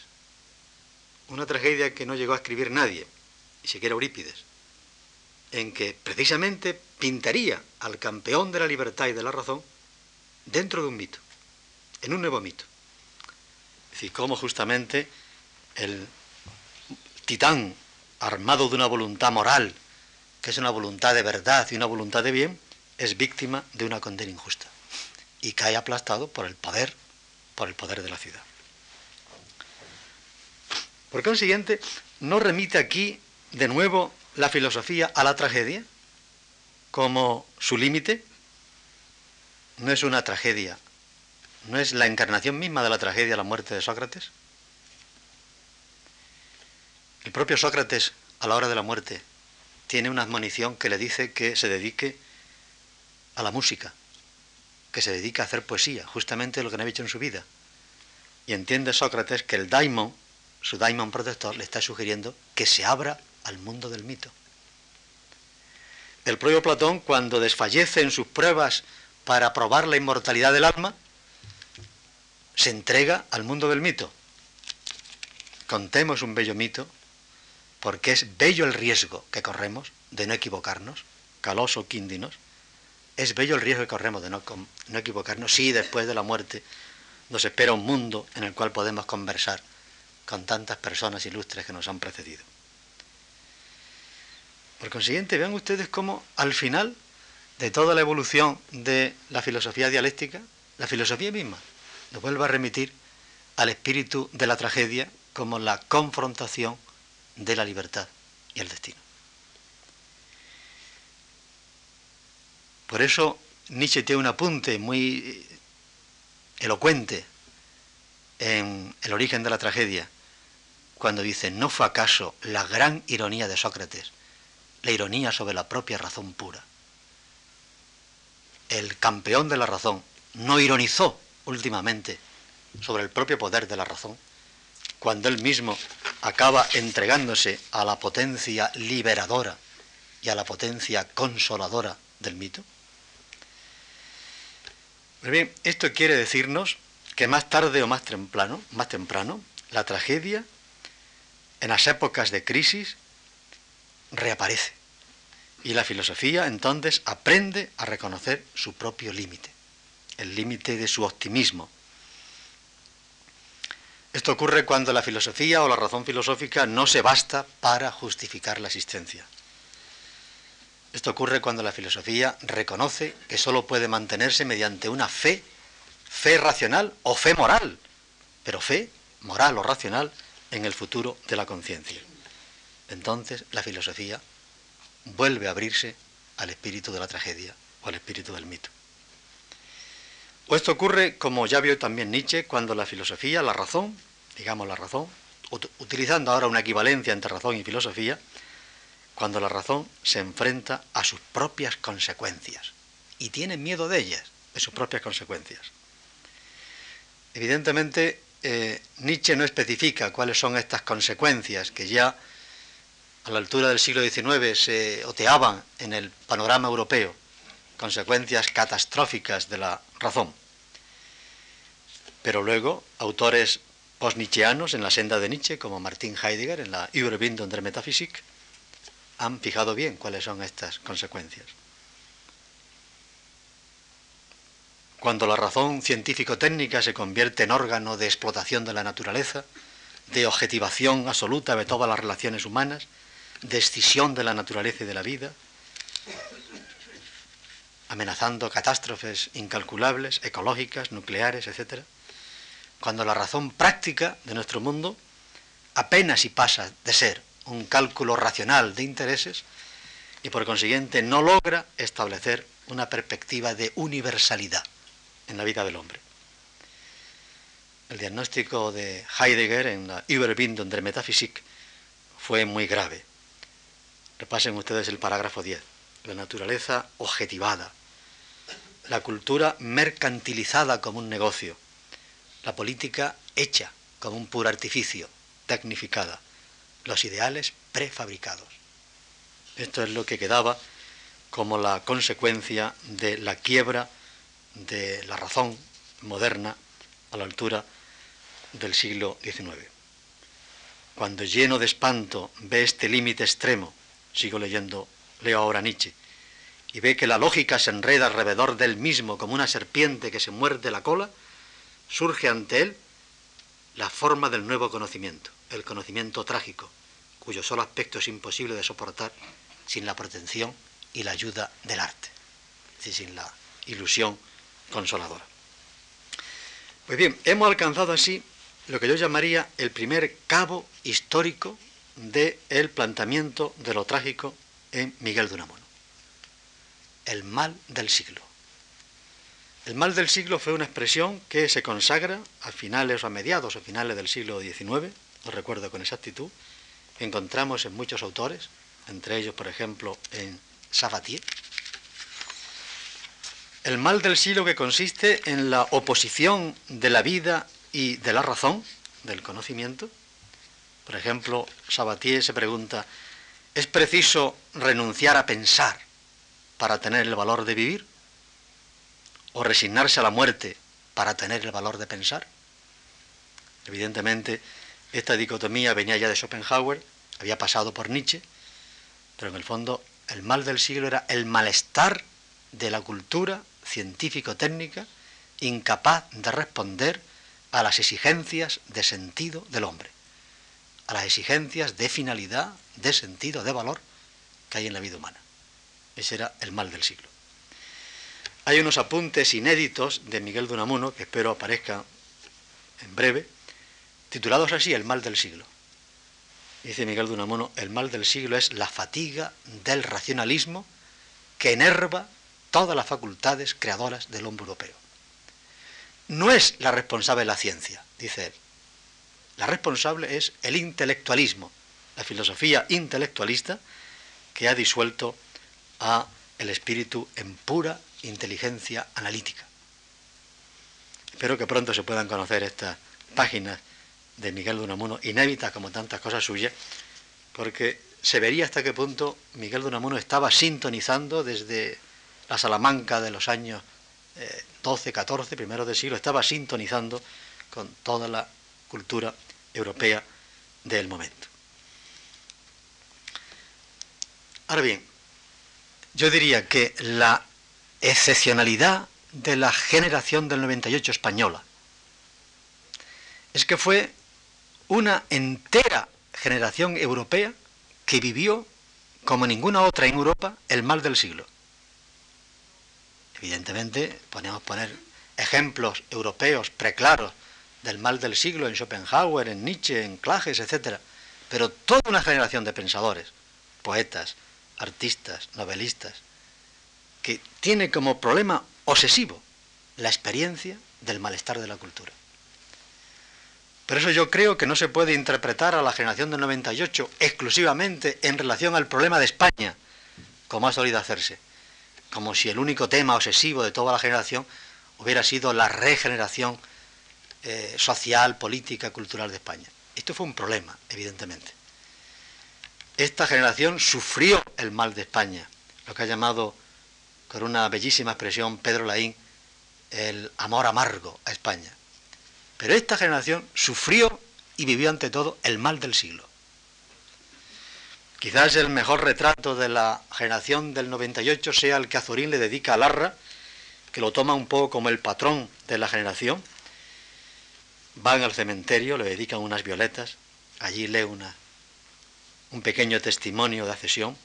una tragedia que no llegó a escribir nadie, ni siquiera Eurípides, en que precisamente pintaría al campeón de la libertad y de la razón dentro de un mito, en un nuevo mito. Es decir, cómo justamente el titán armado de una voluntad moral que es una voluntad de verdad y una voluntad de bien, es víctima de una condena injusta y cae aplastado por el poder, por el poder de la ciudad. Por consiguiente, ¿no remite aquí de nuevo la filosofía a la tragedia como su límite? ¿No es una tragedia? ¿No es la encarnación misma de la tragedia la muerte de Sócrates? El propio Sócrates, a la hora de la muerte, tiene una admonición que le dice que se dedique a la música, que se dedique a hacer poesía, justamente lo que no ha hecho en su vida. Y entiende Sócrates que el daimon, su daimon protector, le está sugiriendo que se abra al mundo del mito. El propio Platón, cuando desfallece en sus pruebas para probar la inmortalidad del alma, se entrega al mundo del mito. Contemos un bello mito porque es bello el riesgo que corremos de no equivocarnos, caloso quíndinos, es bello el riesgo que corremos de no, no equivocarnos si después de la muerte nos espera un mundo en el cual podemos conversar con tantas personas ilustres que nos han precedido. Por consiguiente, vean ustedes cómo al final de toda la evolución de la filosofía dialéctica, la filosofía misma nos vuelve a remitir al espíritu de la tragedia como la confrontación de la libertad y el destino. Por eso Nietzsche tiene un apunte muy elocuente en el origen de la tragedia, cuando dice, ¿no fue acaso la gran ironía de Sócrates, la ironía sobre la propia razón pura? El campeón de la razón no ironizó últimamente sobre el propio poder de la razón, cuando él mismo acaba entregándose a la potencia liberadora y a la potencia consoladora del mito? Pues bien, esto quiere decirnos que más tarde o más temprano, más temprano, la tragedia en las épocas de crisis reaparece. Y la filosofía entonces aprende a reconocer su propio límite, el límite de su optimismo. Esto ocurre cuando la filosofía o la razón filosófica no se basta para justificar la existencia. Esto ocurre cuando la filosofía reconoce que sólo puede mantenerse mediante una fe, fe racional o fe moral, pero fe moral o racional en el futuro de la conciencia. Entonces la filosofía vuelve a abrirse al espíritu de la tragedia o al espíritu del mito. O esto ocurre, como ya vio también Nietzsche, cuando la filosofía, la razón, digamos la razón, utilizando ahora una equivalencia entre razón y filosofía, cuando la razón se enfrenta a sus propias consecuencias y tiene miedo de ellas, de sus propias consecuencias. Evidentemente, eh, Nietzsche no especifica cuáles son estas consecuencias que ya a la altura del siglo XIX se oteaban en el panorama europeo, consecuencias catastróficas de la razón. Pero luego, autores post-nietzscheanos en la senda de Nietzsche, como Martin Heidegger en la Überwindung der Metaphysik, han fijado bien cuáles son estas consecuencias. Cuando la razón científico-técnica se convierte en órgano de explotación de la naturaleza, de objetivación absoluta de todas las relaciones humanas, de escisión de la naturaleza y de la vida, amenazando catástrofes incalculables, ecológicas, nucleares, etc. Cuando la razón práctica de nuestro mundo apenas y pasa de ser un cálculo racional de intereses y por consiguiente no logra establecer una perspectiva de universalidad en la vida del hombre. El diagnóstico de Heidegger en la Überwindung der Metaphysik fue muy grave. Repasen ustedes el parágrafo 10. La naturaleza objetivada, la cultura mercantilizada como un negocio, la política hecha como un puro artificio, tecnificada, los ideales prefabricados. Esto es lo que quedaba como la consecuencia de la quiebra de la razón moderna a la altura del siglo XIX. Cuando lleno de espanto ve este límite extremo, sigo leyendo, leo ahora Nietzsche, y ve que la lógica se enreda alrededor del mismo como una serpiente que se muerde la cola, surge ante él la forma del nuevo conocimiento, el conocimiento trágico, cuyo solo aspecto es imposible de soportar sin la protección y la ayuda del arte, es sin la ilusión consoladora. Pues bien, hemos alcanzado así lo que yo llamaría el primer cabo histórico del planteamiento de lo trágico en Miguel de Unamuno. El mal del siglo. El mal del siglo fue una expresión que se consagra a finales o a mediados o finales del siglo XIX, lo recuerdo con exactitud, encontramos en muchos autores, entre ellos, por ejemplo, en Sabatier. El mal del siglo que consiste en la oposición de la vida y de la razón, del conocimiento. Por ejemplo, Sabatier se pregunta, ¿es preciso renunciar a pensar para tener el valor de vivir? ¿O resignarse a la muerte para tener el valor de pensar? Evidentemente, esta dicotomía venía ya de Schopenhauer, había pasado por Nietzsche, pero en el fondo el mal del siglo era el malestar de la cultura científico-técnica incapaz de responder a las exigencias de sentido del hombre, a las exigencias de finalidad, de sentido, de valor que hay en la vida humana. Ese era el mal del siglo. Hay unos apuntes inéditos de Miguel de Unamuno, que espero aparezcan en breve, titulados así El mal del siglo. Dice Miguel de Unamuno, el mal del siglo es la fatiga del racionalismo que enerva todas las facultades creadoras del hombre europeo. No es la responsable la ciencia, dice él. La responsable es el intelectualismo, la filosofía intelectualista que ha disuelto a el espíritu en pura inteligencia analítica. Espero que pronto se puedan conocer estas páginas de Miguel de Unamuno, inéditas como tantas cosas suyas, porque se vería hasta qué punto Miguel de Unamuno estaba sintonizando desde la Salamanca de los años 12, 14, primeros del siglo, estaba sintonizando con toda la cultura europea del momento. Ahora bien, yo diría que la excepcionalidad de la generación del 98 española es que fue una entera generación europea que vivió, como ninguna otra en Europa, el mal del siglo. Evidentemente, podemos poner ejemplos europeos preclaros del mal del siglo en Schopenhauer, en Nietzsche, en Clages, etc. Pero toda una generación de pensadores, poetas, artistas, novelistas, que tiene como problema obsesivo la experiencia del malestar de la cultura. Por eso yo creo que no se puede interpretar a la generación del 98 exclusivamente en relación al problema de España, como ha solido hacerse, como si el único tema obsesivo de toda la generación hubiera sido la regeneración eh, social, política, cultural de España. Esto fue un problema, evidentemente. Esta generación sufrió el mal de España, lo que ha llamado, con una bellísima expresión, Pedro Laín, el amor amargo a España. Pero esta generación sufrió y vivió ante todo el mal del siglo. Quizás el mejor retrato de la generación del 98 sea el que Azorín le dedica a Larra, que lo toma un poco como el patrón de la generación. Van al cementerio, le dedican unas violetas, allí lee una, un pequeño testimonio de accesión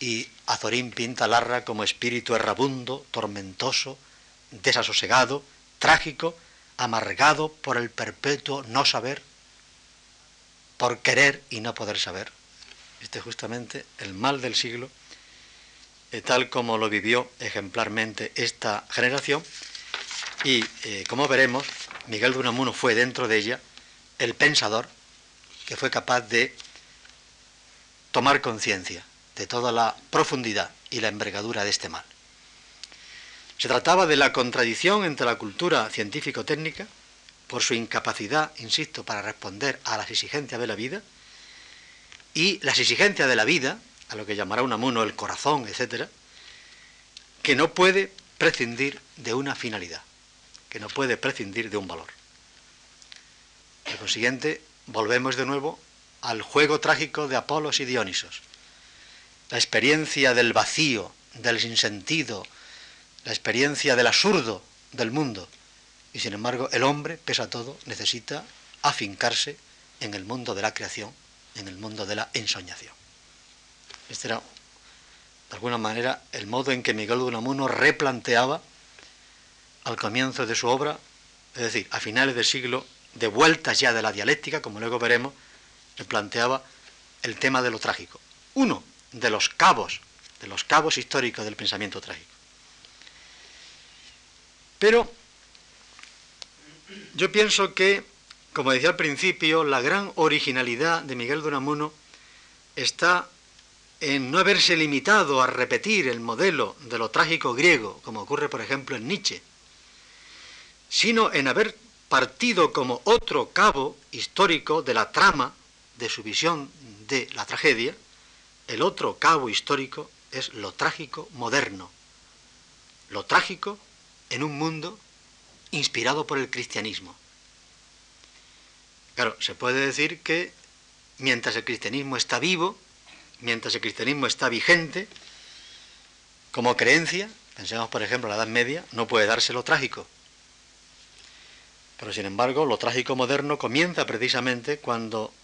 y Azorín pinta a Larra como espíritu errabundo, tormentoso, desasosegado, trágico, amargado por el perpetuo no saber, por querer y no poder saber. Este es justamente el mal del siglo, eh, tal como lo vivió ejemplarmente esta generación. Y eh, como veremos, Miguel de Unamuno fue dentro de ella el pensador que fue capaz de tomar conciencia de toda la profundidad y la envergadura de este mal. Se trataba de la contradicción entre la cultura científico-técnica, por su incapacidad, insisto, para responder a las exigencias de la vida, y las exigencias de la vida, a lo que llamará un amuno el corazón, etc., que no puede prescindir de una finalidad, que no puede prescindir de un valor. Por consiguiente, volvemos de nuevo al juego trágico de Apolos y Dionisos. La experiencia del vacío, del sinsentido, la experiencia del absurdo del mundo. Y sin embargo, el hombre, pese a todo, necesita afincarse en el mundo de la creación, en el mundo de la ensoñación. Este era, de alguna manera, el modo en que Miguel de Unamuno replanteaba al comienzo de su obra, es decir, a finales del siglo, de vueltas ya de la dialéctica, como luego veremos, replanteaba el tema de lo trágico. Uno de los cabos, de los cabos históricos del pensamiento trágico. Pero yo pienso que, como decía al principio, la gran originalidad de Miguel de Unamuno está en no haberse limitado a repetir el modelo de lo trágico griego, como ocurre por ejemplo en Nietzsche, sino en haber partido como otro cabo histórico de la trama de su visión de la tragedia, el otro cabo histórico es lo trágico moderno, lo trágico en un mundo inspirado por el cristianismo. Claro, se puede decir que mientras el cristianismo está vivo, mientras el cristianismo está vigente, como creencia, pensemos por ejemplo en la Edad Media, no puede darse lo trágico. Pero sin embargo, lo trágico moderno comienza precisamente cuando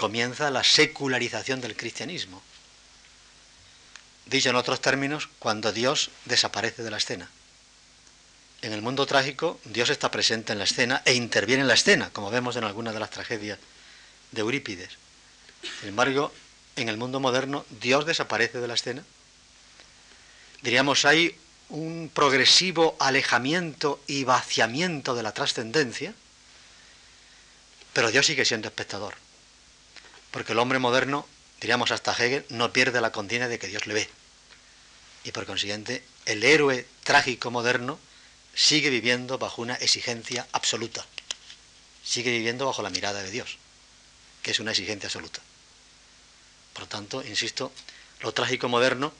comienza la secularización del cristianismo. Dicho en otros términos, cuando Dios desaparece de la escena. En el mundo trágico, Dios está presente en la escena e interviene en la escena, como vemos en algunas de las tragedias de Eurípides. Sin embargo, en el mundo moderno, Dios desaparece de la escena. Diríamos, hay un progresivo alejamiento y vaciamiento de la trascendencia, pero Dios sigue siendo espectador. Porque el hombre moderno, diríamos hasta Hegel, no pierde la conciencia de que Dios le ve. Y por consiguiente, el héroe trágico moderno sigue viviendo bajo una exigencia absoluta. Sigue viviendo bajo la mirada de Dios, que es una exigencia absoluta. Por lo tanto, insisto, lo trágico moderno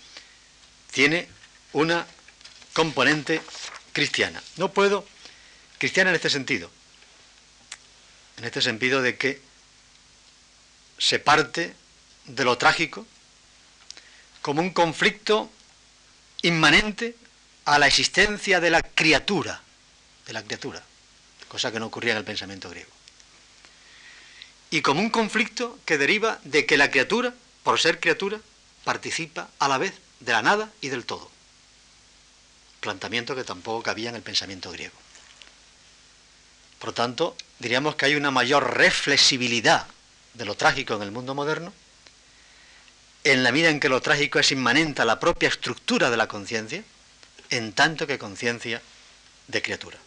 tiene una componente cristiana. No puedo, cristiana en este sentido, en este sentido de que se parte de lo trágico como un conflicto inmanente a la existencia de la criatura, de la criatura, cosa que no ocurría en el pensamiento griego. Y como un conflicto que deriva de que la criatura, por ser criatura, participa a la vez de la nada y del todo planteamiento que tampoco cabía en el pensamiento griego. Por tanto, diríamos que hay una mayor reflexibilidad de lo trágico en el mundo moderno, en la medida en que lo trágico es inmanente a la propia estructura de la conciencia, en tanto que conciencia de criatura.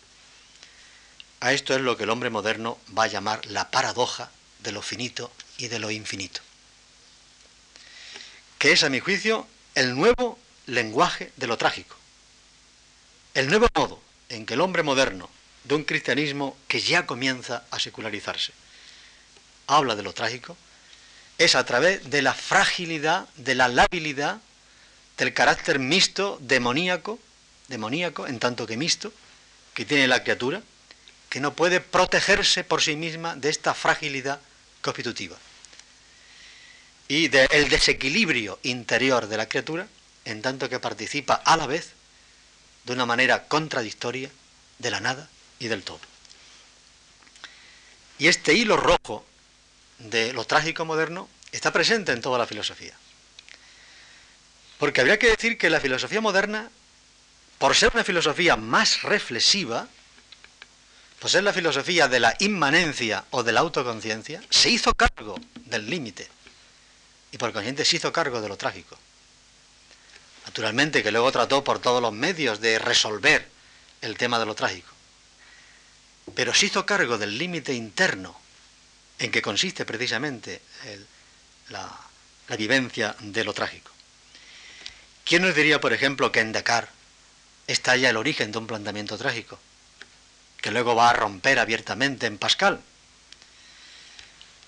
A esto es lo que el hombre moderno va a llamar la paradoja de lo finito y de lo infinito, que es, a mi juicio, el nuevo lenguaje de lo trágico. El nuevo modo en que el hombre moderno, de un cristianismo que ya comienza a secularizarse, habla de lo trágico, es a través de la fragilidad, de la labilidad, del carácter mixto, demoníaco, demoníaco en tanto que mixto, que tiene la criatura, que no puede protegerse por sí misma de esta fragilidad constitutiva. Y del desequilibrio interior de la criatura, en tanto que participa a la vez de una manera contradictoria de la nada y del todo. Y este hilo rojo de lo trágico moderno está presente en toda la filosofía. Porque habría que decir que la filosofía moderna, por ser una filosofía más reflexiva, por ser la filosofía de la inmanencia o de la autoconciencia, se hizo cargo del límite y por consiguiente se hizo cargo de lo trágico. Naturalmente que luego trató por todos los medios de resolver el tema de lo trágico. Pero se hizo cargo del límite interno en que consiste precisamente la, la, vivencia de lo trágico. ¿Quién nos diría, por ejemplo, que en Descartes está ya el origen de un planteamiento trágico, que luego va a romper abiertamente en Pascal?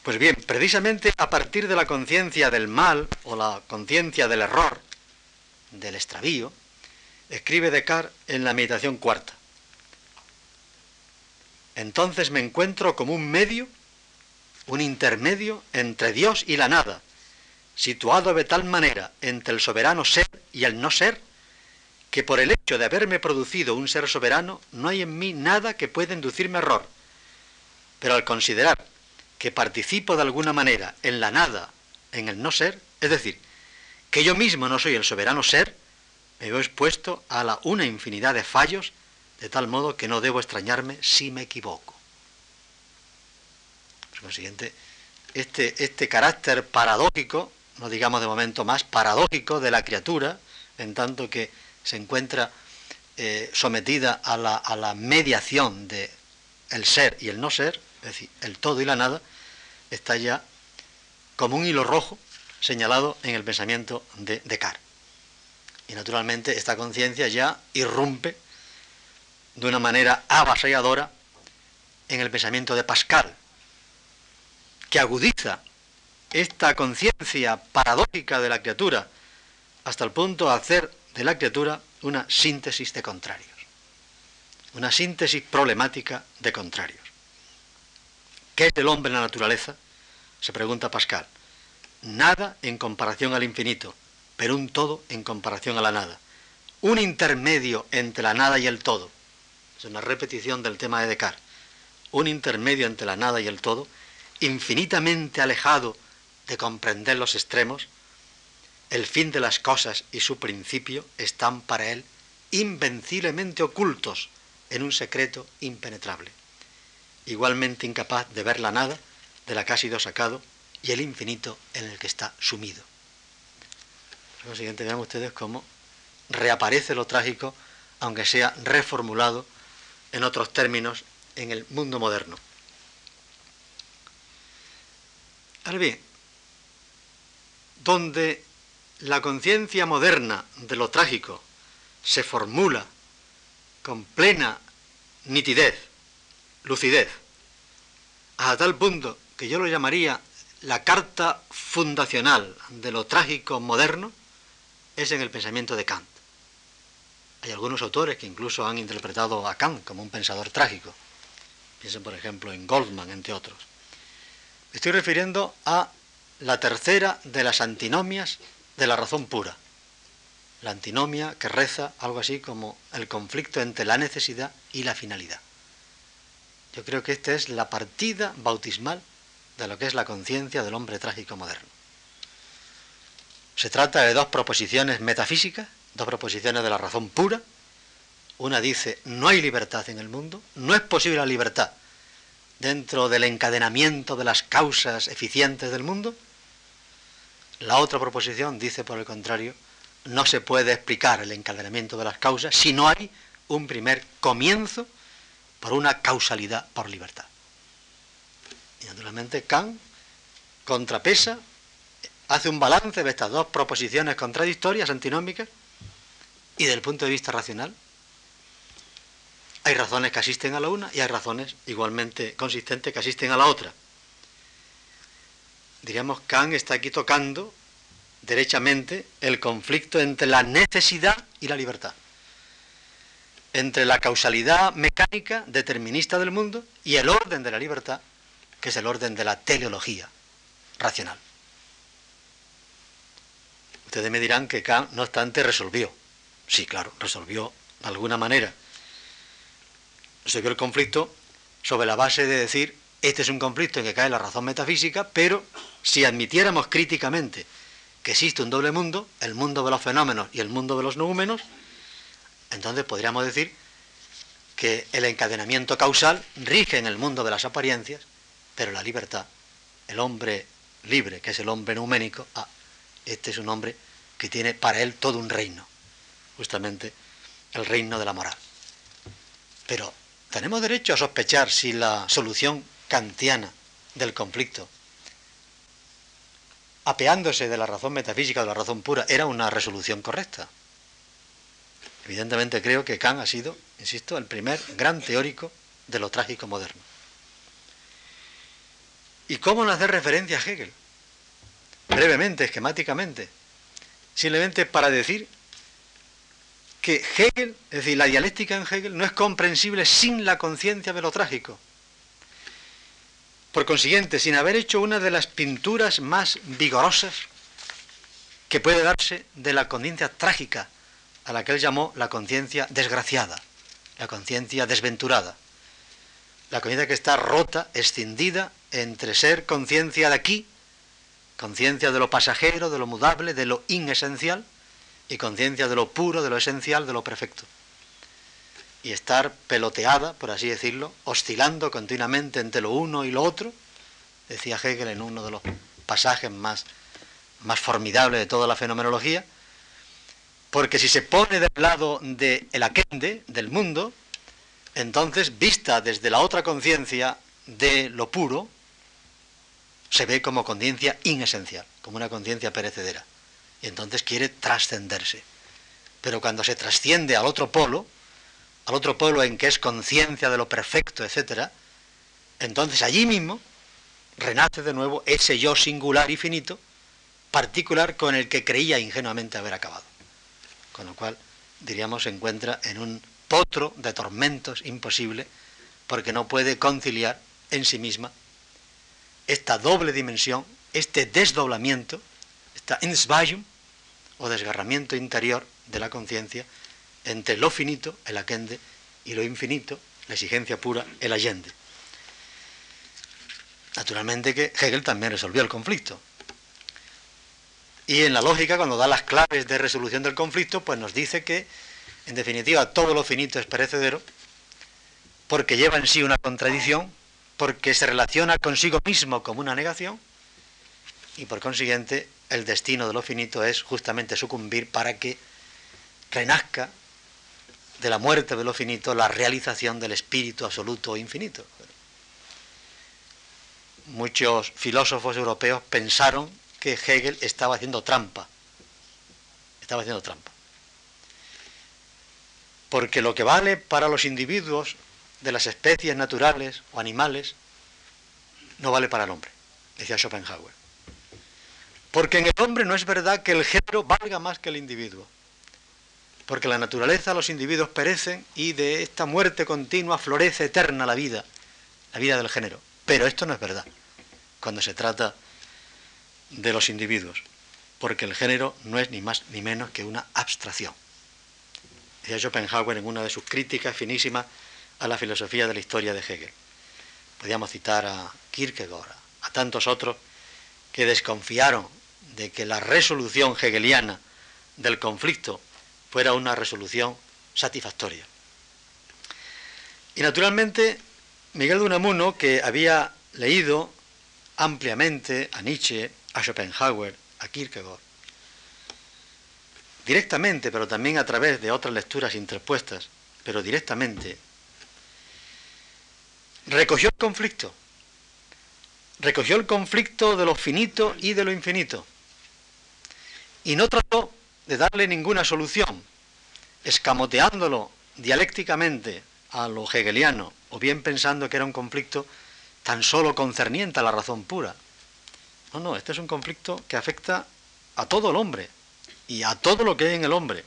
Pues bien, precisamente a partir de la conciencia del mal o la conciencia del error, del extravío, escribe Descartes en la meditación cuarta. Entonces me encuentro como un medio, un intermedio entre Dios y la nada, situado de tal manera entre el soberano ser y el no ser, que por el hecho de haberme producido un ser soberano, no hay en mí nada que pueda inducirme error. Pero al considerar que participo de alguna manera en la nada, en el no ser, es decir, que yo mismo no soy el soberano ser, me veo expuesto a la una infinidad de fallos, de tal modo que no debo extrañarme si me equivoco. Consiguiente, este, este carácter paradójico, no digamos de momento más, paradójico de la criatura, en tanto que se encuentra eh, sometida a la, a la mediación de el ser y el no ser, es decir, el todo y la nada, está ya como un hilo rojo señalado en el pensamiento de Descartes. Y naturalmente esta conciencia ya irrumpe de una manera avasalladora en el pensamiento de Pascal, que agudiza esta conciencia paradójica de la criatura hasta el punto de hacer de la criatura una síntesis de contrarios, una síntesis problemática de contrarios. ¿Qué es el hombre en la naturaleza? se pregunta Pascal. Nada en comparación al infinito, pero un todo en comparación a la nada. Un intermedio entre la nada y el todo. Es una repetición del tema de Descartes. Un intermedio entre la nada y el todo, infinitamente alejado de comprender los extremos, el fin de las cosas y su principio están para él invenciblemente ocultos en un secreto impenetrable. Igualmente incapaz de ver la nada de la que ha sido sacado y el infinito en el que está sumido. Por siguiente, vean ustedes cómo reaparece lo trágico, aunque sea reformulado en otros términos en el mundo moderno. Ahora bien, donde la conciencia moderna de lo trágico se formula con plena nitidez, lucidez, a tal punto que yo lo llamaría la carta fundacional de lo trágico moderno, es en el pensamiento de Kant. Hay algunos autores que incluso han interpretado a Kant como un pensador trágico. Piensen, por ejemplo, en Goldman, entre otros. Estoy refiriendo a la tercera de las antinomias de la razón pura. La antinomia que reza algo así como el conflicto entre la necesidad y la finalidad. Yo creo que esta es la partida bautismal de lo que es la conciencia del hombre trágico moderno. Se trata de dos proposiciones metafísicas, dos proposiciones de la razón pura. Una dice, no hay libertad en el mundo, no es posible la libertad dentro del encadenamiento de las causas eficientes del mundo. La otra proposición dice, por el contrario, no se puede explicar el encadenamiento de las causas si no hay un primer comienzo por una causalidad por libertad. Y naturalmente Kant contrapesa, hace un balance de estas dos proposiciones contradictorias, antinómicas, y del punto de vista racional, hay razones que asisten a la una y hay razones igualmente consistentes que asisten a la otra. Diríamos, Kant está aquí tocando derechamente el conflicto entre la necesidad y la libertad entre la causalidad mecánica determinista del mundo y el orden de la libertad, que es el orden de la teleología racional. Ustedes me dirán que Kant, no obstante, resolvió. Sí, claro, resolvió de alguna manera. Resolvió el conflicto sobre la base de decir, este es un conflicto en que cae la razón metafísica, pero si admitiéramos críticamente que existe un doble mundo, el mundo de los fenómenos y el mundo de los númenos, entonces podríamos decir que el encadenamiento causal rige en el mundo de las apariencias, pero la libertad, el hombre libre, que es el hombre numénico, ah, este es un hombre que tiene para él todo un reino, justamente el reino de la moral. Pero tenemos derecho a sospechar si la solución kantiana del conflicto, apeándose de la razón metafísica, de la razón pura, era una resolución correcta. Evidentemente creo que Kant ha sido, insisto, el primer gran teórico de lo trágico moderno. ¿Y cómo no hacer referencia a Hegel? Brevemente, esquemáticamente, simplemente para decir que Hegel, es decir, la dialéctica en Hegel no es comprensible sin la conciencia de lo trágico. Por consiguiente, sin haber hecho una de las pinturas más vigorosas que puede darse de la conciencia trágica a la que él llamó la conciencia desgraciada, la conciencia desventurada, la conciencia que está rota, escindida entre ser conciencia de aquí, conciencia de lo pasajero, de lo mudable, de lo inesencial, y conciencia de lo puro, de lo esencial, de lo perfecto. Y estar peloteada, por así decirlo, oscilando continuamente entre lo uno y lo otro, decía Hegel en uno de los pasajes más, más formidables de toda la fenomenología, porque si se pone del lado del el aquende, del mundo, entonces, vista desde la otra conciencia de lo puro, se ve como conciencia inesencial, como una conciencia perecedera. Y entonces quiere trascenderse. Pero cuando se trasciende al otro polo, al otro polo en que es conciencia de lo perfecto, etc., entonces allí mismo renace de nuevo ese yo singular y finito, particular con el que creía ingenuamente haber acabado con lo cual diríamos se encuentra en un potro de tormentos imposible porque no puede conciliar en sí misma esta doble dimensión, este desdoblamiento, esta Insvajum, o desgarramiento interior de la conciencia entre lo finito, el aquende, y lo infinito, la exigencia pura, el allende. Naturalmente que Hegel también resolvió el conflicto. Y en la lógica, cuando da las claves de resolución del conflicto, pues nos dice que, en definitiva, todo lo finito es perecedero, porque lleva en sí una contradicción, porque se relaciona consigo mismo como una negación, y por consiguiente el destino de lo finito es justamente sucumbir para que renazca de la muerte de lo finito la realización del espíritu absoluto o infinito. Muchos filósofos europeos pensaron que Hegel estaba haciendo trampa. Estaba haciendo trampa. Porque lo que vale para los individuos de las especies naturales o animales no vale para el hombre, decía Schopenhauer. Porque en el hombre no es verdad que el género valga más que el individuo. Porque la naturaleza, los individuos perecen y de esta muerte continua florece eterna la vida, la vida del género. Pero esto no es verdad cuando se trata de los individuos, porque el género no es ni más ni menos que una abstracción. Decía Schopenhauer en una de sus críticas finísimas a la filosofía de la historia de Hegel. Podríamos citar a Kierkegaard, a tantos otros que desconfiaron de que la resolución hegeliana del conflicto fuera una resolución satisfactoria. Y naturalmente, Miguel de Unamuno, que había leído ampliamente a Nietzsche, a Schopenhauer, a Kierkegaard, directamente, pero también a través de otras lecturas interpuestas, pero directamente, recogió el conflicto, recogió el conflicto de lo finito y de lo infinito, y no trató de darle ninguna solución, escamoteándolo dialécticamente a lo hegeliano, o bien pensando que era un conflicto tan solo concerniente a la razón pura. No, no, este es un conflicto que afecta a todo el hombre y a todo lo que hay en el hombre.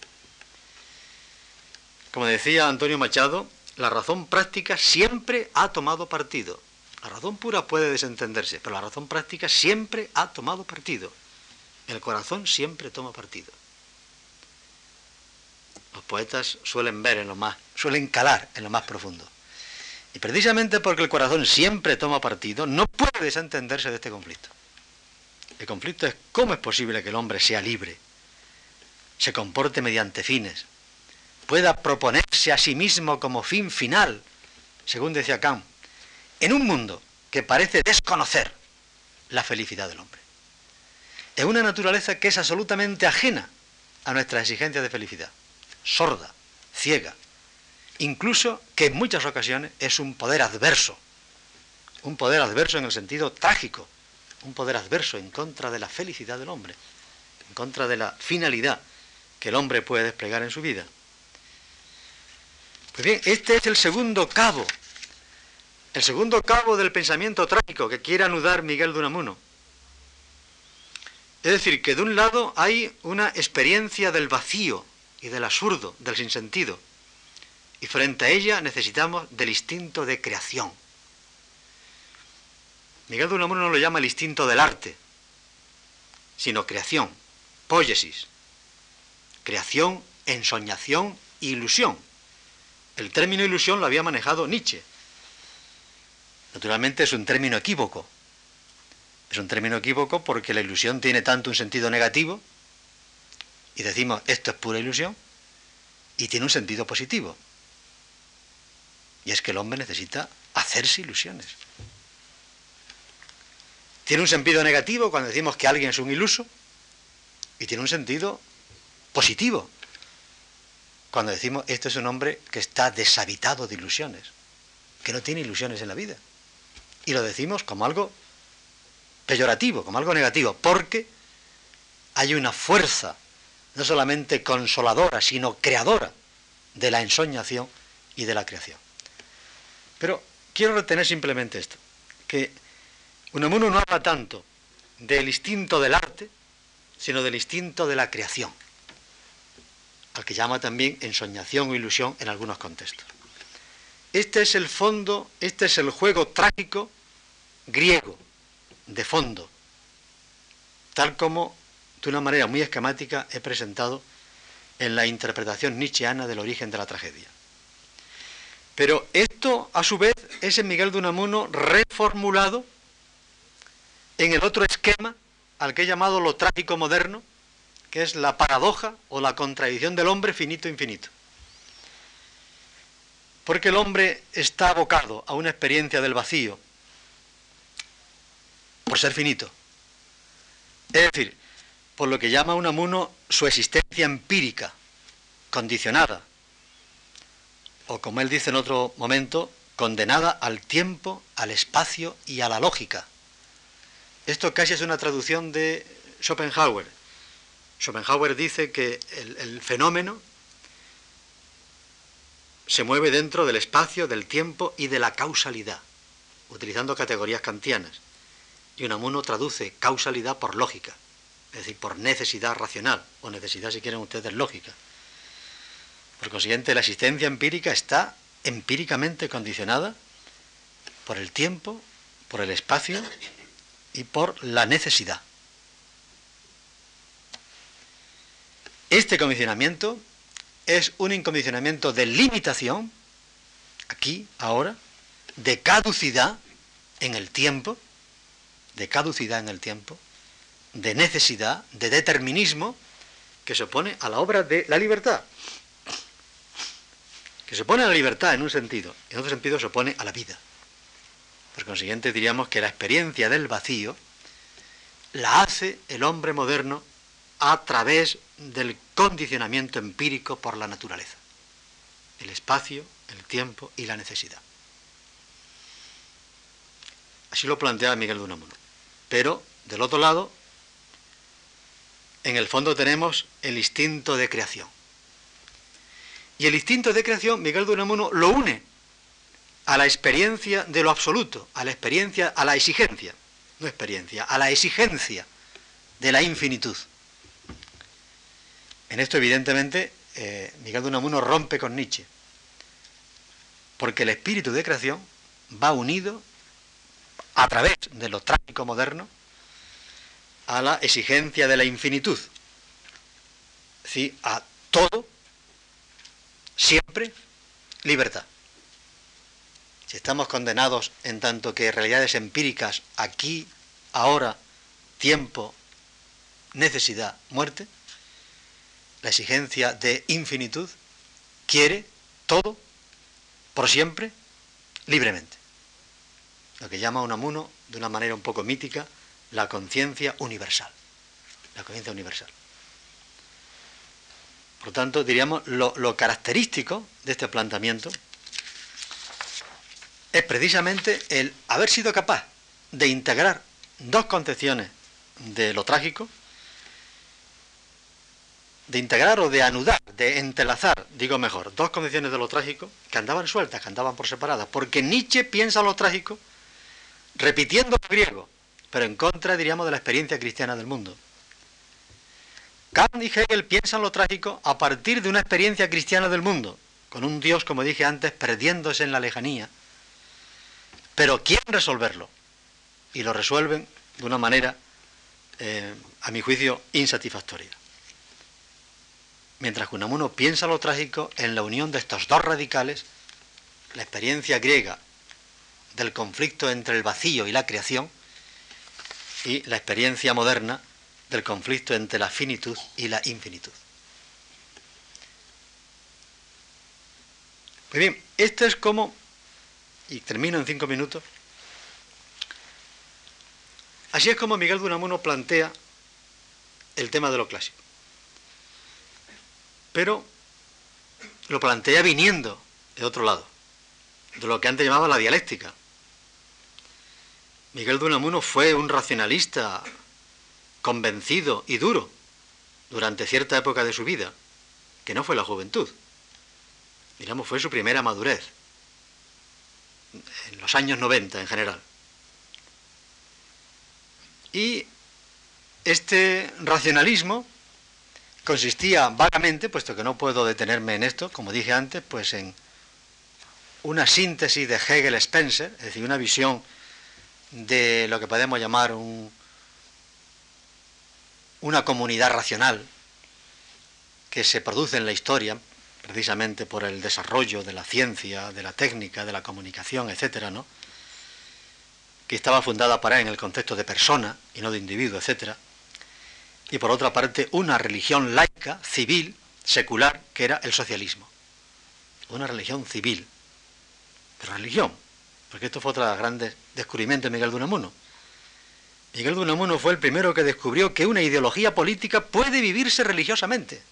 Como decía Antonio Machado, la razón práctica siempre ha tomado partido. La razón pura puede desentenderse, pero la razón práctica siempre ha tomado partido. El corazón siempre toma partido. Los poetas suelen ver en lo más, suelen calar en lo más profundo. Y precisamente porque el corazón siempre toma partido, no puede desentenderse de este conflicto. El conflicto es cómo es posible que el hombre sea libre, se comporte mediante fines, pueda proponerse a sí mismo como fin final, según decía Kant, en un mundo que parece desconocer la felicidad del hombre es una naturaleza que es absolutamente ajena a nuestras exigencias de felicidad, sorda, ciega, incluso que en muchas ocasiones es un poder adverso, un poder adverso en el sentido trágico, un poder adverso en contra de la felicidad del hombre, en contra de la finalidad que el hombre puede desplegar en su vida. Pues bien, este es el segundo cabo, el segundo cabo del pensamiento trágico que quiere anudar Miguel de Unamuno es decir, que de un lado hay una experiencia del vacío y del absurdo, del sinsentido, y frente a ella necesitamos del instinto de creación. Miguel de Unamuno no lo llama el instinto del arte, sino creación, poiesis, creación, ensoñación, ilusión. El término ilusión lo había manejado Nietzsche. Naturalmente es un término equívoco, es un término equívoco porque la ilusión tiene tanto un sentido negativo, y decimos esto es pura ilusión, y tiene un sentido positivo. Y es que el hombre necesita hacerse ilusiones. Tiene un sentido negativo cuando decimos que alguien es un iluso, y tiene un sentido positivo cuando decimos esto es un hombre que está deshabitado de ilusiones, que no tiene ilusiones en la vida. Y lo decimos como algo peyorativo, como algo negativo, porque hay una fuerza no solamente consoladora, sino creadora de la ensoñación y de la creación. Pero quiero retener simplemente esto, que Unamuno no habla tanto del instinto del arte, sino del instinto de la creación, al que llama también ensoñación o ilusión en algunos contextos. Este es el fondo, este es el juego trágico griego de fondo, tal como de una manera muy esquemática he presentado en la interpretación nietzscheana del origen de la tragedia. Pero esto, a su vez, es en Miguel de Unamuno reformulado en el otro esquema al que he llamado lo trágico moderno, que es la paradoja o la contradicción del hombre finito-infinito. Porque el hombre está abocado a una experiencia del vacío por ser finito. Es decir, por lo que llama Unamuno su existencia empírica, condicionada, o como él dice en otro momento, condenada al tiempo, al espacio y a la lógica. Esto casi es una traducción de Schopenhauer. Schopenhauer dice que el, fenómeno se mueve dentro del espacio, del tiempo y de la causalidad, utilizando categorías kantianas. Y Unamuno traduce causalidad por lógica, es decir, por necesidad racional, o necesidad, si quieren ustedes, lógica. Por consiguiente, la existencia empírica está empíricamente condicionada por el tiempo, por el espacio y por la necesidad. Este condicionamiento es un incondicionamiento de limitación, aquí, ahora, de caducidad en el tiempo, de caducidad en el tiempo, de necesidad, de determinismo, que se opone a la obra de la libertad. Que se opone a la libertad en un sentido, en otro sentido se opone a la vida. Por consiguiente, diríamos que la experiencia del vacío la hace el hombre moderno a través del condicionamiento empírico por la naturaleza, el espacio, el tiempo y la necesidad. Así lo plantea Miguel de Unamuno. Pero, del otro lado, en el fondo tenemos el instinto de creación. Y el instinto de creación, Miguel de Unamuno lo une a la experiencia de lo absoluto, a la experiencia, a la exigencia, no experiencia, a la exigencia de la infinitud. En esto, evidentemente, eh, Miguel de Unamuno rompe con Nietzsche, porque el espíritu de creación va unido a través de lo trágico moderno a la exigencia de la infinitud. Sí, a todo, siempre, libertad. Si estamos condenados en tanto que realidades empíricas, aquí, ahora, tiempo, necesidad, muerte, la exigencia de infinitud quiere todo, por siempre, libremente. Lo que llama Unamuno, de una manera un poco mítica, la conciencia universal. La conciencia universal. Por lo tanto, diríamos, lo, característico de este planteamiento es precisamente el haber sido capaz de integrar dos concepciones de lo trágico, de integrar o de anudar, de entrelazar, digo mejor, dos concepciones de lo trágico que andaban sueltas, que andaban por separadas, porque Nietzsche piensa lo trágico repitiendo lo griego, pero en contra, diríamos, de la experiencia cristiana del mundo. Kant y Hegel piensan lo trágico a partir de una experiencia cristiana del mundo, con un Dios, como dije antes, perdiéndose en la lejanía, pero quieren resolverlo, y lo resuelven de una manera, eh, a mi juicio, insatisfactoria. Mientras que Unamuno piensa lo trágico en la unión de estos dos radicales, la experiencia griega del conflicto entre el vacío y la creación, y la experiencia moderna del conflicto entre la finitud y la infinitud. Pues bien, esto es como, y termino en cinco minutos, así es como Miguel de Unamuno plantea el tema de lo clásico. Pero lo plantea viniendo de otro lado, de lo que antes llamaba la dialéctica, Miguel de Unamuno fue un racionalista convencido y duro durante cierta época de su vida, que no fue la juventud. Digamos, fue su primera madurez, en los años 90 en general. Y este racionalismo consistía vagamente, puesto que no puedo detenerme en esto, como dije antes, pues en una síntesis de Hegel-Spencer, es decir, una visión de lo que podemos llamar un, una comunidad racional que se produce en la historia, precisamente por el desarrollo de la ciencia, de la técnica, de la comunicación, etcétera, ¿no? que estaba fundada para en el contexto de persona y no de individuo, etcétera, y por otra parte una religión laica, civil, secular, que era el socialismo. Una religión civil, pero religión, porque esto fue otro de los grandes descubrimientos de Miguel de Unamuno. Miguel de Unamuno fue el primero que descubrió que una ideología política puede vivirse religiosamente.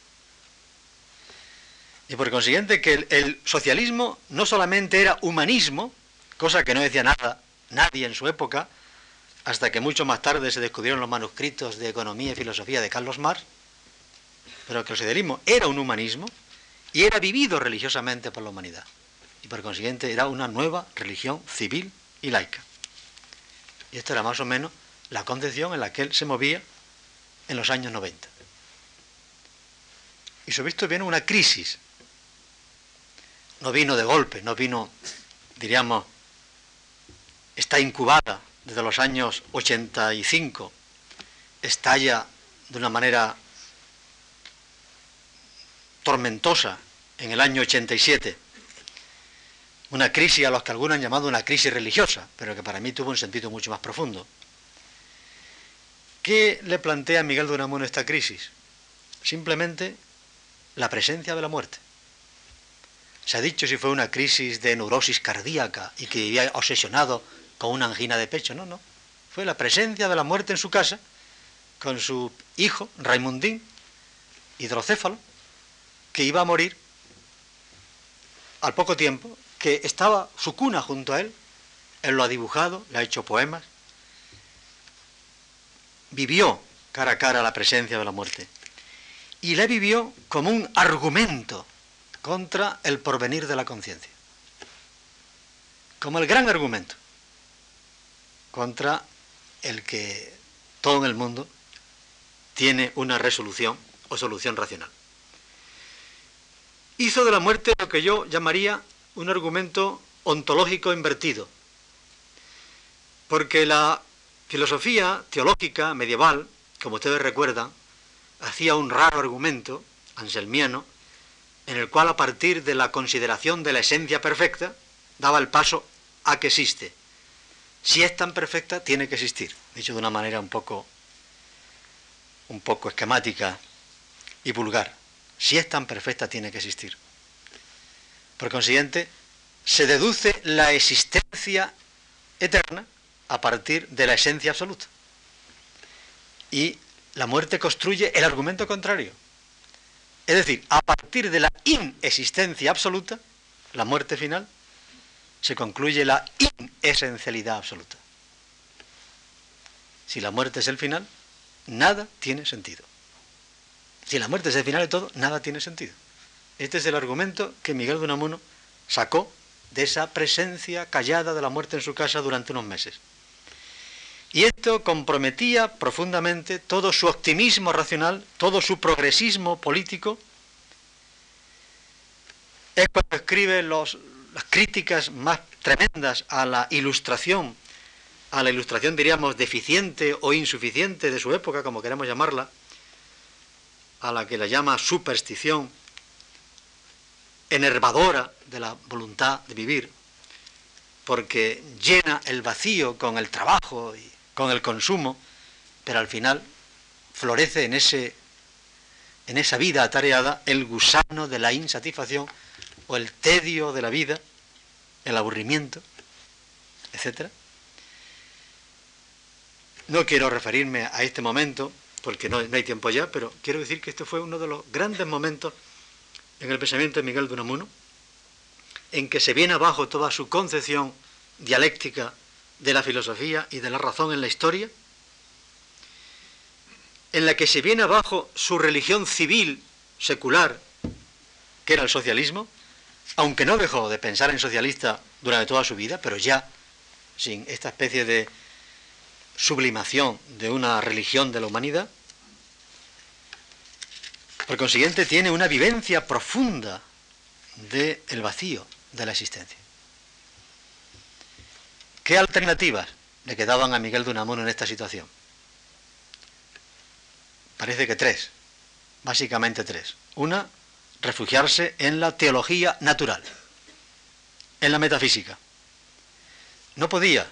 Y por consiguiente que el, el, socialismo no solamente era humanismo, cosa que no decía nada nadie en su época, hasta que mucho más tarde se descubrieron los manuscritos de economía y filosofía de Carlos Marx, pero que el socialismo era un humanismo y era vivido religiosamente por la humanidad. Y por consiguiente era una nueva religión civil y laica. Y esta era más o menos la concepción en la que él se movía en los años 90. Y sobre esto viene una crisis. No vino de golpe, no vino, diríamos, está incubada desde los años 85, estalla de una manera tormentosa en el año 87. Una crisis a los que algunos han llamado una crisis religiosa, pero que para mí tuvo un sentido mucho más profundo. ¿Qué le plantea Miguel de Unamuno esta crisis? Simplemente la presencia de la muerte. Se ha dicho si fue una crisis de neurosis cardíaca y que vivía obsesionado con una angina de pecho, no, no. Fue la presencia de la muerte en su casa con su hijo, Raimundín, hidrocéfalo, que iba a morir al poco tiempo, que estaba su cuna junto a él, él lo ha dibujado, le ha hecho poemas, vivió cara a cara la presencia de la muerte. Y le vivió como un argumento contra el porvenir de la conciencia, como el gran argumento contra el que todo en el mundo tiene una resolución o solución racional. Hizo de la muerte lo que yo llamaría un argumento ontológico invertido, porque la filosofía teológica medieval, como ustedes recuerdan, hacía un raro argumento anselmiano, en el cual a partir de la consideración de la esencia perfecta, daba el paso a que existe, si es tan perfecta, tiene que existir. Dicho de una manera un poco, un poco esquemática y vulgar. Si es tan perfecta, tiene que existir. Por consiguiente, se deduce la existencia eterna a partir de la esencia absoluta. Y la muerte construye el argumento contrario. Es decir, a partir de la inexistencia absoluta, la muerte final, se concluye la inesencialidad absoluta. Si la muerte es el final, nada tiene sentido. Si la muerte es el final de todo, nada tiene sentido. Este es el argumento que Miguel de Unamuno sacó de esa presencia callada de la muerte en su casa durante unos meses. Y esto comprometía profundamente todo su optimismo racional, todo su progresismo político. Es cuando escribe las críticas más tremendas a la ilustración, a la ilustración diríamos deficiente o insuficiente de su época, como queremos llamarla, a la que la llama superstición, enervadora de la voluntad de vivir, porque llena el vacío con el trabajo y con el consumo, pero al final florece en, ese, en esa vida atareada el gusano de la insatisfacción o el tedio de la vida, el aburrimiento, etc. No quiero referirme a este momento, porque no, hay tiempo ya, pero quiero decir que este fue uno de los grandes momentos en el pensamiento de Miguel de Unamuno, en que se viene abajo toda su concepción dialéctica de la filosofía y de la razón en la historia, en la que se viene abajo su religión civil, secular, que era el socialismo, aunque no dejó de pensar en socialista durante toda su vida, pero ya sin esta especie de sublimación de una religión de la humanidad, por consiguiente tiene una vivencia profunda del vacío de la existencia. ¿Qué alternativas le quedaban a Miguel de Unamuno en esta situación? Parece que tres, básicamente tres. Una, refugiarse en la teología natural, en la metafísica. No podía,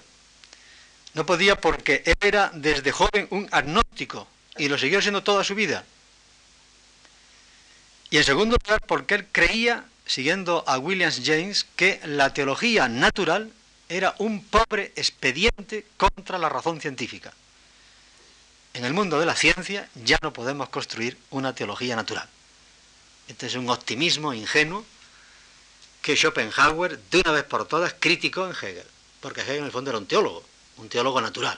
no podía porque él era desde joven un agnóstico y lo siguió siendo toda su vida. Y en segundo lugar porque él creía, siguiendo a Williams James, que la teología natural era un pobre expediente contra la razón científica. En el mundo de la ciencia ya no podemos construir una teología natural. Este es un optimismo ingenuo que Schopenhauer, de una vez por todas, criticó en Hegel, porque Hegel en el fondo era un teólogo, un teólogo natural.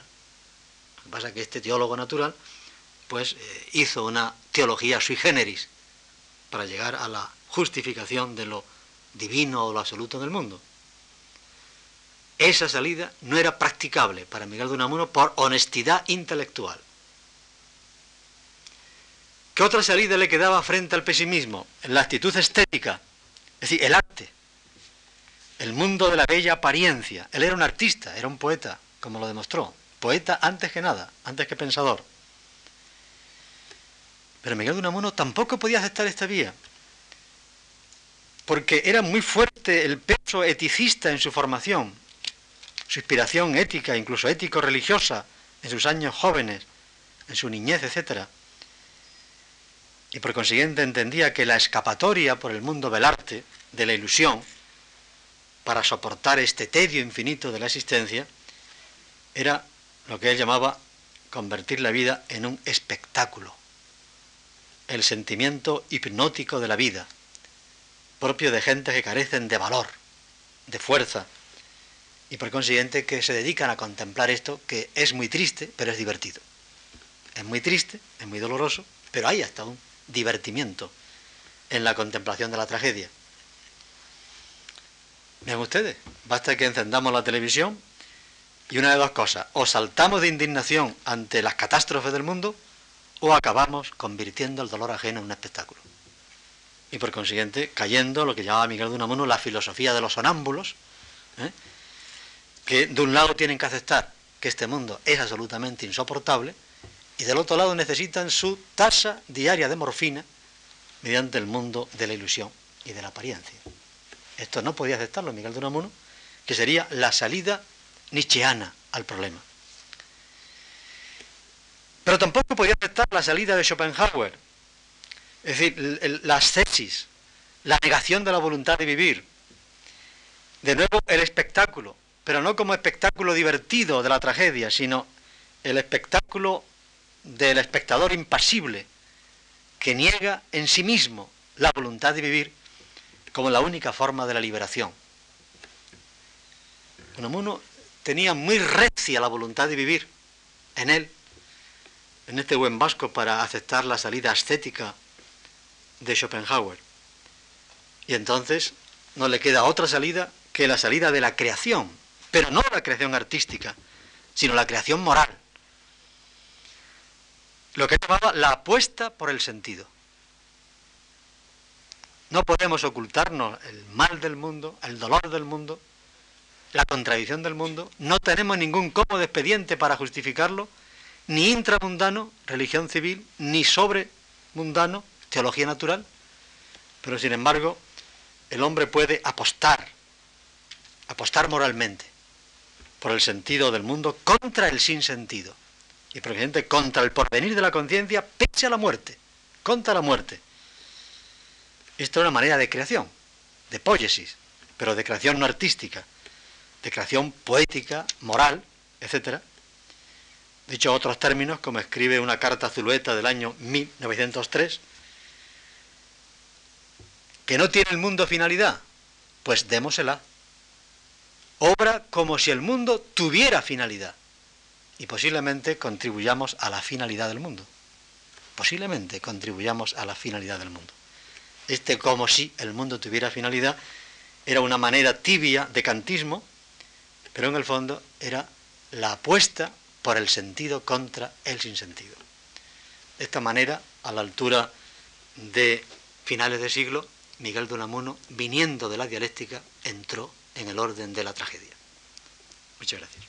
Lo que pasa es que este teólogo natural pues eh, hizo una teología sui generis para llegar a la justificación de lo divino o lo absoluto en el mundo. Esa salida no era practicable para Miguel de Unamuno por honestidad intelectual. ¿Qué otra salida le quedaba frente al pesimismo? La actitud estética, es decir, el arte, el mundo de la bella apariencia. Él era un artista, era un poeta, como lo demostró. Poeta antes que nada, antes que pensador. Pero Miguel de Unamuno tampoco podía aceptar esta vía, porque era muy fuerte el peso eticista en su formación, su inspiración ética, incluso ético-religiosa, en sus años jóvenes, en su niñez, etcétera. Y por consiguiente entendía que la escapatoria por el mundo del arte, de la ilusión, para soportar este tedio infinito de la existencia, era lo que él llamaba convertir la vida en un espectáculo, el sentimiento hipnótico de la vida, propio de gente que carecen de valor, de fuerza, y por consiguiente que se dedican a contemplar esto que es muy triste, pero es divertido. Es muy triste, es muy doloroso, pero hay hasta un divertimiento en la contemplación de la tragedia. Vean ustedes, basta que encendamos la televisión y una de dos cosas, o saltamos de indignación ante las catástrofes del mundo o acabamos convirtiendo el dolor ajeno en un espectáculo. Y por consiguiente, cayendo lo que llamaba Miguel de Unamuno la filosofía de los sonámbulos, ¿eh? que de un lado tienen que aceptar que este mundo es absolutamente insoportable, y del otro lado necesitan su tasa diaria de morfina mediante el mundo de la ilusión y de la apariencia. Esto no podía aceptarlo Miguel de Unamuno, que sería la salida nietzscheana al problema. Pero tampoco podía aceptar la salida de Schopenhauer, es decir, la ascesis, la negación de la voluntad de vivir. De nuevo, el espectáculo, pero no como espectáculo divertido de la tragedia, sino el espectáculo del espectador impasible que niega en sí mismo la voluntad de vivir como la única forma de la liberación. Unamuno tenía muy recia la voluntad de vivir en él, en este buen vasco, para aceptar la salida ascética de Schopenhauer. Y entonces no le queda otra salida que la salida de la creación, pero no la creación artística, sino la creación moral lo que llamaba la apuesta por el sentido. No podemos ocultarnos el mal del mundo, el dolor del mundo, la contradicción del mundo. No tenemos ningún cómodo expediente para justificarlo, ni intramundano, religión civil, ni sobremundano, teología natural. Pero sin embargo, el hombre puede apostar, apostar moralmente por el sentido del mundo contra el sinsentido y presidente contra el porvenir de la conciencia, pese a la muerte, contra la muerte. Esto es una manera de creación, de poiesis, pero de creación no artística, de creación poética, moral, etc. Dicho otros términos, como escribe una carta Zulueta del año 1903, que no tiene el mundo finalidad, pues démosela. Obra como si el mundo tuviera finalidad y posiblemente contribuyamos a la finalidad del mundo. Posiblemente contribuyamos a la finalidad del mundo. Este como si el mundo tuviera finalidad era una manera tibia de cantismo, pero en el fondo era la apuesta por el sentido contra el sinsentido. De esta manera, a la altura de finales de siglo, Miguel de Unamuno, viniendo de la dialéctica, entró en el orden de la tragedia. Muchas gracias.